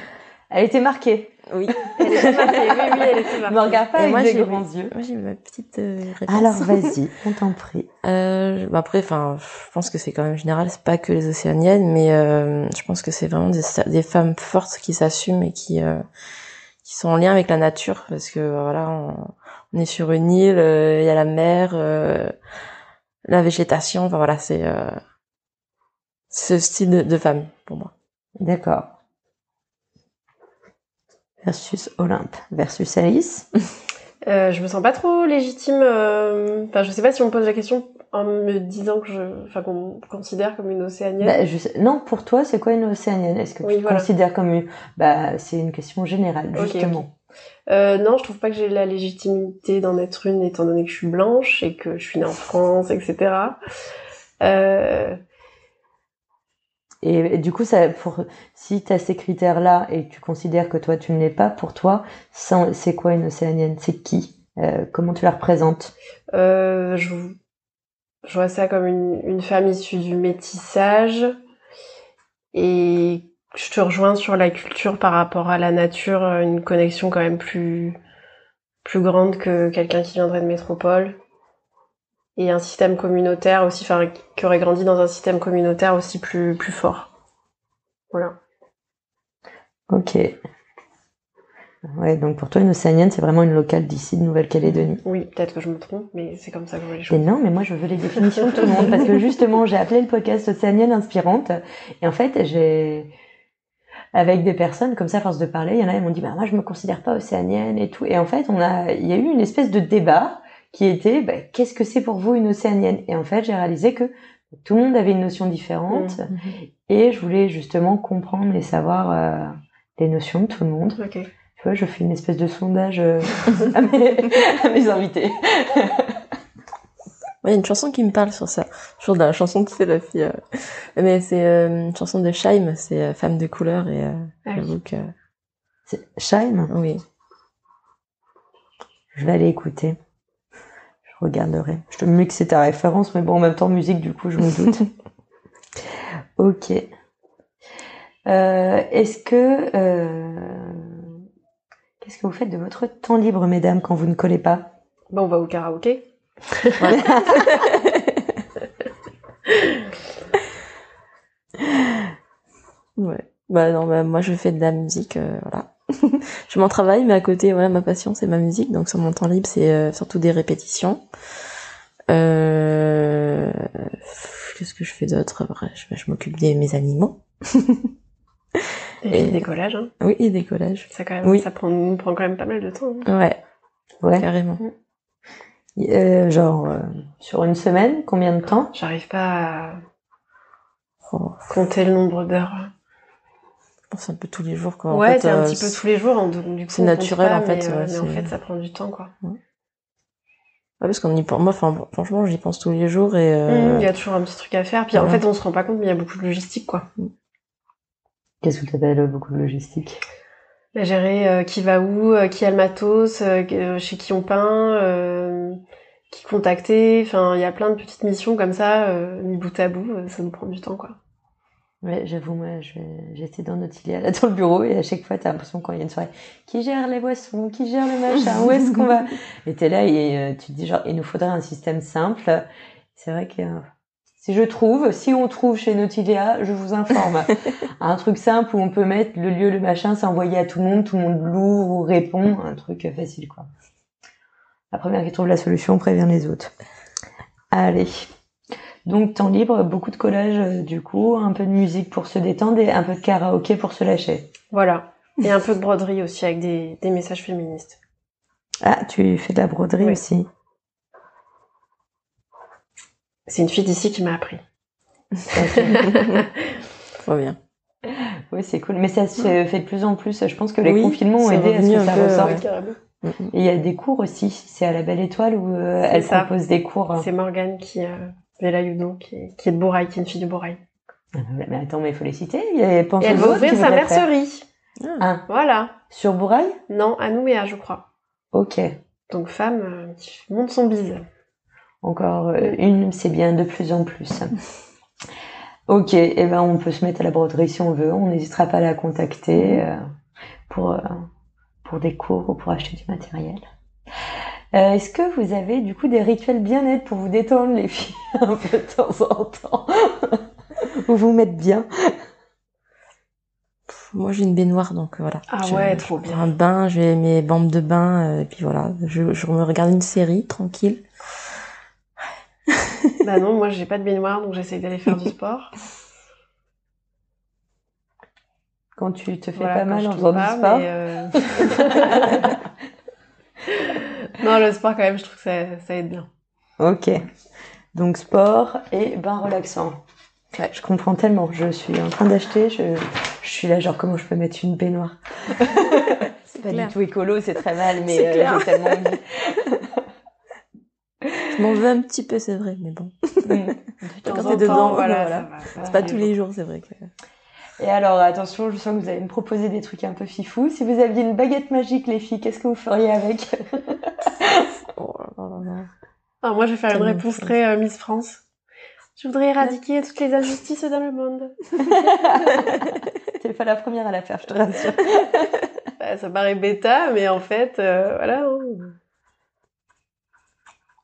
Speaker 1: Elle était marquée.
Speaker 3: Oui. <laughs>
Speaker 2: Elle était marquée. Oui, oui, elle était marquée.
Speaker 1: Me regarde pas avec moi, des grands yeux.
Speaker 3: Moi, j'ai ma petite euh, réponse.
Speaker 1: Alors, <laughs> vas-y, on t'en prie.
Speaker 3: Euh, bah après, enfin, je pense que c'est quand même général. C'est pas que les océaniennes, mais euh, je pense que c'est vraiment des, des, femmes fortes qui s'assument et qui euh, qui sont en lien avec la nature, parce que voilà, on, on est sur une île, euh, il y a la mer, la végétation. Enfin voilà, c'est ce style de, de femme pour moi.
Speaker 1: D'accord versus Olympe versus Alice <laughs>
Speaker 2: euh, Je me sens pas trop légitime. Euh... Enfin, je sais pas si on me pose la question en me disant que je, enfin, qu'on me considère comme une océanienne.
Speaker 1: Bah, je sais... Non, pour toi, c'est quoi une océanienne? Est-ce que tu te considères comme une Bah, c'est une question générale, justement.
Speaker 2: Euh, non, je trouve pas que j'ai la légitimité d'en être une, étant donné que je suis blanche et que je suis née en France, etc. Euh,
Speaker 1: et, du coup, ça, si tu as ces critères-là et tu considères que toi, tu ne l'es pas, pour toi, c'est quoi une océanienne? C'est qui? Euh, Comment tu la représentes?
Speaker 2: Euh, je, vois ça comme une, une femme issue du métissage. Et je te rejoins sur la culture par rapport à la nature, une connexion quand même plus, plus grande que quelqu'un qui viendrait de métropole et un système communautaire aussi, enfin, qui aurait grandi dans un système communautaire aussi plus, plus fort. Voilà.
Speaker 1: Ok. Ouais, donc pour toi, une océanienne, c'est vraiment une locale d'ici, de Nouvelle-Calédonie.
Speaker 2: Oui, peut-être que je me trompe, mais c'est comme ça que je vois les choses.
Speaker 1: Mais non, mais moi, je veux les définitions de tout le monde, parce que <laughs> justement, j'ai appelé le podcast Océanienne Inspirante, et en fait, j'ai, avec des personnes comme ça, à force de parler, il y en a, ils m'ont dit, bah, moi, je me considère pas océanienne et tout. Et en fait, on a, il y a eu une espèce de débat qui était bah, qu'est-ce que c'est pour vous une océanienne? Et en fait, j'ai réalisé que tout le monde avait une notion différente mmh, mmh. et je voulais justement comprendre et savoir euh, les notions de tout le monde.
Speaker 2: Tu
Speaker 1: vois, je fais une espèce de sondage euh, <laughs> à, mes, invités.
Speaker 3: Il y a une chanson qui me parle sur ça. Toujours dans la chanson, tu sais, la fille. Euh, mais c'est une chanson de Shaim, c'est Femme de couleur, et ah j'avoue que.
Speaker 1: C'est Shaim?
Speaker 3: Oui.
Speaker 1: Je vais aller écouter regarderai. Je te mets que c'est ta référence, mais bon, en même temps, musique, du coup, je me doute. <laughs> ok. Euh, Est-ce que... Euh... Qu'est-ce que vous faites de votre temps libre, mesdames, quand vous ne collez pas?
Speaker 2: Bon, on va au karaoké. <laughs>
Speaker 3: ouais. Bah non, bah, moi je fais de la musique, euh, voilà. <laughs> je m'en travaille, mais à côté, voilà, ma passion, c'est ma musique. Donc sur mon temps libre, c'est euh, surtout des répétitions. Euh... Qu'est-ce que je fais d'autre? Je, je m'occupe de mes animaux. <laughs>
Speaker 2: Et, et des collages. Hein.
Speaker 3: Oui, et des collages.
Speaker 2: Ça, quand même,
Speaker 3: Oui.
Speaker 2: ça prend, nous prend quand même pas mal de temps. hein.
Speaker 3: Ouais,
Speaker 1: Ouais.
Speaker 3: carrément.
Speaker 1: Euh, genre euh, sur une semaine, combien de temps?
Speaker 2: J'arrive pas à
Speaker 3: Oh,
Speaker 2: compter le nombre d'heures.
Speaker 3: Je pense un peu tous les jours. Quoi. En
Speaker 2: ouais,
Speaker 3: fait,
Speaker 2: c'est un
Speaker 3: euh,
Speaker 2: petit peu tous les jours. hein, donc, du coup,
Speaker 3: c'est naturel,
Speaker 2: pas,
Speaker 3: en fait,
Speaker 2: Mais, euh,
Speaker 3: ouais,
Speaker 2: mais en
Speaker 3: c'est-
Speaker 2: fait, ça prend du temps, quoi.
Speaker 3: Ouais, parce qu'on y pense. Moi, enfin, franchement, j'y pense tous les jours et. euh,
Speaker 2: Mmh, Il y a toujours un petit truc à faire. Puis en fait, on se rend pas compte, mais il y a beaucoup de logistique, quoi.
Speaker 1: Qu'est-ce que tu appelles beaucoup de logistique?
Speaker 2: À gérer euh, qui va où, euh, qui a le matos, euh, euh, chez qui on peint, euh, qui contacter. Enfin, il y a plein de petites missions comme ça, euh, mis bout à bout. euh, ça nous prend du temps, quoi.
Speaker 1: Ouais, j'avoue, moi, j'étais dans notre là, dans le bureau, et à chaque fois, t'as l'impression quand il y a une soirée, qui gère les boissons, qui gère le machin, où est-ce qu'on va? <laughs> Et t'es là, et euh, tu te dis, genre, il nous faudrait un système simple. C'est vrai que euh, si je trouve, si on trouve chez Nautilia, je vous informe. <laughs> un truc simple où on peut mettre le lieu, le machin, c'est envoyé à tout le monde, tout le monde l'ouvre ou répond, un truc facile, quoi. La première qui trouve la solution prévient les autres. Allez. Donc, temps libre, beaucoup de collage, euh, du coup, un peu de musique pour se détendre et un peu de karaoké pour se lâcher.
Speaker 2: Voilà. Et un peu de broderie aussi avec des, des messages féministes.
Speaker 1: Ah, tu fais de la broderie
Speaker 2: Oui.
Speaker 1: aussi.
Speaker 2: C'est une fille d'ici qui m'a appris. <laughs>
Speaker 3: Trop bien.
Speaker 1: Oui, c'est cool. Mais ça se fait de plus en plus. Je pense que les
Speaker 3: Oui,
Speaker 1: confinements ont aidé à ce que ça
Speaker 3: peu,
Speaker 1: ressorte.
Speaker 3: ouais.
Speaker 1: Et il y a des cours aussi. C'est à la Belle Étoile où euh, elle
Speaker 2: ça.
Speaker 1: propose des cours.
Speaker 2: C'est Morgane qui, euh, Vela Yudo, qui est, qui est de Bourail, qui est une fille de Bourail.
Speaker 1: Ah, Mais attends, mais il faut les citer. Il y a pense
Speaker 2: Et elle va ouvrir sa mercerie.
Speaker 1: Ah,
Speaker 2: Voilà.
Speaker 1: sur Bourail?
Speaker 2: Non, à Nouméa, je crois.
Speaker 1: Ok.
Speaker 2: Donc femme euh, monte son bise.
Speaker 1: Encore euh, une, c'est bien de plus en plus. <laughs> Ok, et ben on peut se mettre à la broderie si on veut. On n'hésitera pas à la contacter euh, pour euh, pour des cours ou pour acheter du matériel. Euh, Est-ce que vous avez du coup des rituels bien-être pour vous détendre les filles <laughs> un peu de temps en temps? Ou vous mettre bien?
Speaker 3: Pff, Moi, j'ai une baignoire, donc euh, voilà.
Speaker 2: Ah
Speaker 3: Je-
Speaker 2: ouais,
Speaker 3: je
Speaker 2: trop bien.
Speaker 3: Un bain, j'ai mes bandes de bain, euh, et puis voilà. Je, je me regarde une série, tranquille. <laughs>
Speaker 2: bah non, moi j'ai pas de baignoire, donc j'essaye d'aller faire du <laughs> sport.
Speaker 1: quand tu te fais
Speaker 2: Voilà,
Speaker 1: pas mal
Speaker 2: je
Speaker 1: en faisant du
Speaker 2: pas,
Speaker 1: sport
Speaker 2: mais, euh, non, le sport quand même, je trouve que ça, ça aide bien.
Speaker 1: Ok. Donc sport et bain relaxant. Ouais, je comprends tellement. Je suis en train d'acheter. Je, je suis là, genre, comment je peux mettre une baignoire? <laughs> C'est pas
Speaker 3: clair.
Speaker 1: du tout écolo, c'est très mal, mais euh, j'ai tellement envie. <laughs>
Speaker 3: Je m'en veux un petit peu, c'est vrai, mais bon.
Speaker 1: Mm. <laughs>
Speaker 2: De
Speaker 3: Quand t'es dedans, voilà.
Speaker 2: ça va,
Speaker 3: C'est pas tous les jours, c'est vrai que.
Speaker 1: Et alors, attention, je sens que vous allez me proposer des trucs un peu fifous. Si vous aviez une baguette magique, les filles, qu'est-ce que vous feriez avec? <laughs>
Speaker 3: Oh là là là là.
Speaker 2: Ah, moi je vais faire une réponse très euh, Miss France. Je voudrais éradiquer toutes les injustices dans le monde. <laughs>
Speaker 1: T'es pas la première à la faire, je te rassure. <laughs>
Speaker 2: Bah, ça paraît bêta, mais en fait, euh, voilà. hein.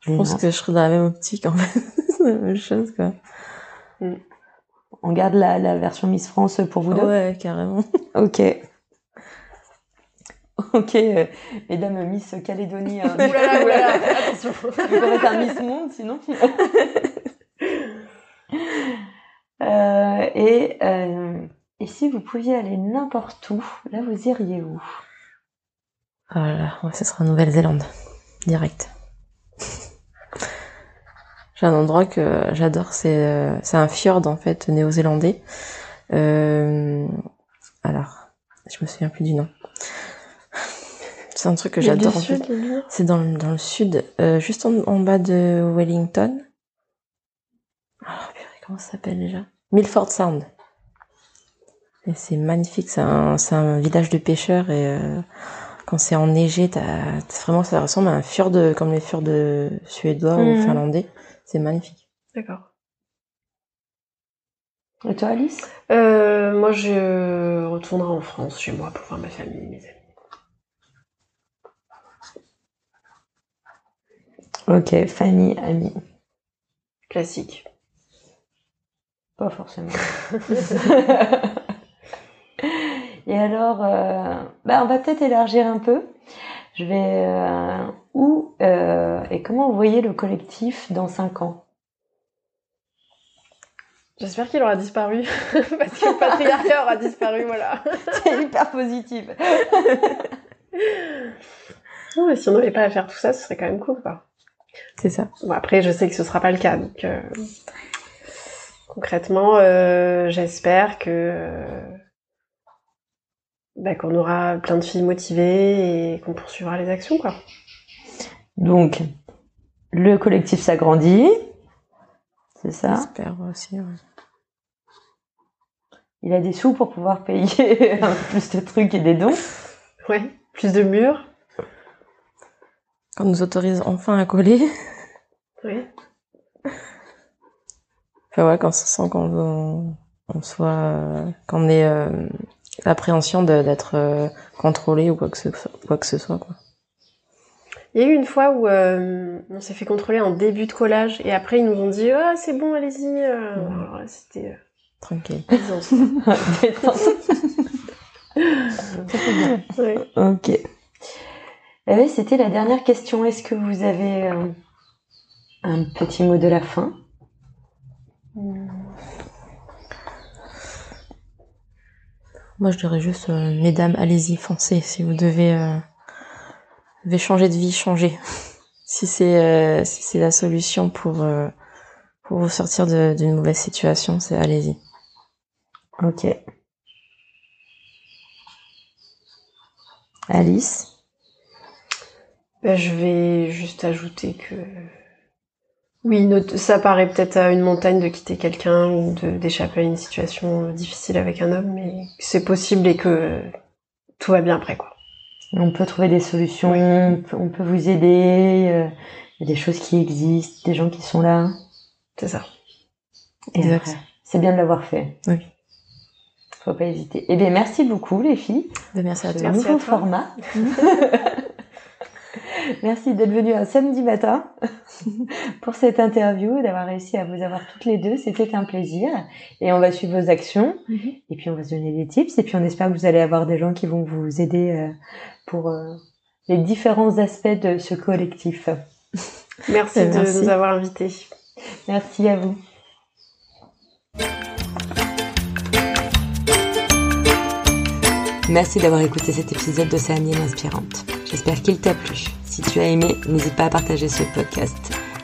Speaker 3: Je pense que je serais dans la même optique, en fait. c'est la même chose, quoi.
Speaker 1: On garde la, la version Miss France pour vous deux
Speaker 3: Ouais, carrément. <laughs>
Speaker 1: Ok. Ok, euh, mesdames Miss Calédonie. hein.
Speaker 2: Oulala, oulala, attention. <laughs>
Speaker 1: Vous pourrez faire Miss Monde sinon. <laughs> Euh, et, euh, et si vous pouviez aller n'importe où, là vous iriez où?
Speaker 3: Voilà, ouais, ce sera Nouvelle-Zélande. Direct. J'ai un endroit que j'adore, c'est euh, c'est un fjord en fait néo-zélandais. Euh, alors, je me souviens plus du nom. <laughs> C'est un truc que j'adore en fait. C'est dans, le- dans le sud, euh, juste en, en bas de Wellington. Alors, purée, comment ça s'appelle déjà? Milford Sound. Et c'est magnifique, c'est un, un village de pêcheurs et euh, quand c'est enneigé, t'as- vraiment ça ressemble à un fjord comme les fjords suédois ou
Speaker 2: Mhm.
Speaker 3: finlandais. C'est magnifique.
Speaker 2: D'accord.
Speaker 1: Et toi Alice?
Speaker 2: Euh, moi, je retournerai en France, chez moi, pour voir ma famille, mes amis.
Speaker 1: Ok, famille, amis.
Speaker 2: Classique.
Speaker 1: Pas forcément. <laughs> Et alors, euh, bah, on va peut-être élargir un peu. Je vais, euh, où euh, et comment vous voyez le collectif dans cinq ans?
Speaker 2: J'espère qu'il aura disparu, <laughs> parce que le patriarcat aura disparu, voilà. <laughs>
Speaker 1: C'est hyper positif. <laughs>
Speaker 2: non, mais si on n'avait pas à faire tout ça, ce serait quand même cool, quoi.
Speaker 3: C'est ça.
Speaker 2: Bon, après, je sais que ce sera pas le cas, donc euh, concrètement, euh, j'espère que bah, qu'on aura plein de filles motivées et qu'on poursuivra les actions, quoi.
Speaker 1: Donc, le collectif s'agrandit, c'est ça
Speaker 3: J'espère aussi. Ouais.
Speaker 1: Il a des sous pour pouvoir payer <laughs> plus de trucs et des dons.
Speaker 2: Ouais, plus de murs.
Speaker 3: Quand on nous autorise enfin à coller.
Speaker 2: Oui.
Speaker 3: Enfin ouais, quand on sent qu'on on soit, euh, qu'on ait euh, l'appréhension d'être euh, contrôlé ou quoi que ce, quoi que ce soit. Quoi.
Speaker 2: Il y a eu une fois où euh, on s'est fait contrôler en début de collage et après ils nous ont dit ah c'est bon allez-y. euh.
Speaker 3: Ouais.
Speaker 2: Alors là, c'était euh,
Speaker 3: Tranquille. <laughs> <laughs>
Speaker 2: Ouais.
Speaker 1: ok. Eh oui, c'était la dernière question. Est-ce que vous avez euh, un petit mot de la fin?
Speaker 3: Moi, je dirais juste, euh, mesdames, allez-y, foncez. Si vous devez, euh, devez changer de vie, <laughs> c'est euh, si c'est la solution pour euh, vous sortir d'une mauvaise situation, c'est allez-y.
Speaker 1: Ok. Alice?
Speaker 2: Ben, je vais juste ajouter que oui, ça paraît peut-être à une montagne de quitter quelqu'un ou d'échapper à une situation difficile avec un homme, mais c'est possible et que tout va bien après quoi.
Speaker 1: On peut trouver des solutions, on peut- on peut vous aider. euh, Il y a des choses qui existent, des gens qui sont là.
Speaker 2: C'est ça.
Speaker 1: Et
Speaker 3: Exact.
Speaker 1: C'est bien de l'avoir fait.
Speaker 3: Oui.
Speaker 1: Faut pas hésiter. Eh bien, merci beaucoup les filles.
Speaker 3: Ben, merci à toi.
Speaker 2: Merci
Speaker 1: nouveau
Speaker 2: à toi.
Speaker 1: format. <laughs> <laughs> Merci d'être venu un samedi matin <laughs> pour cette interview, d'avoir réussi à vous avoir toutes les deux. C'était un plaisir. Et on va suivre vos actions.
Speaker 3: Mhm.
Speaker 1: Et puis on va se donner des tips. Et puis on espère que vous allez avoir des gens qui vont vous aider euh, pour euh, les différents aspects de ce collectif.
Speaker 2: Merci de
Speaker 3: merci.
Speaker 2: nous avoir invités.
Speaker 1: Merci à vous. Merci d'avoir écouté cet épisode d'Océanienne Inspirante. J'espère qu'il t'a plu. Si tu as aimé, n'hésite pas à partager ce podcast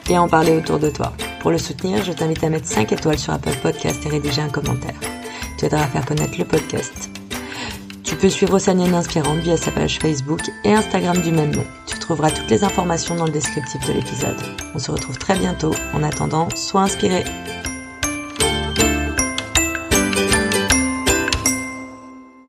Speaker 1: et à en parler autour de toi. Pour le soutenir, je t'invite à mettre 5 étoiles sur Apple Podcast et rédiger un commentaire. Tu aideras à faire connaître le podcast. Tu peux suivre Océanienne Inspirante via sa page Facebook et Instagram du même nom. Tu trouveras toutes les informations dans le descriptif de l'épisode. On se retrouve très bientôt. En attendant, sois inspiré.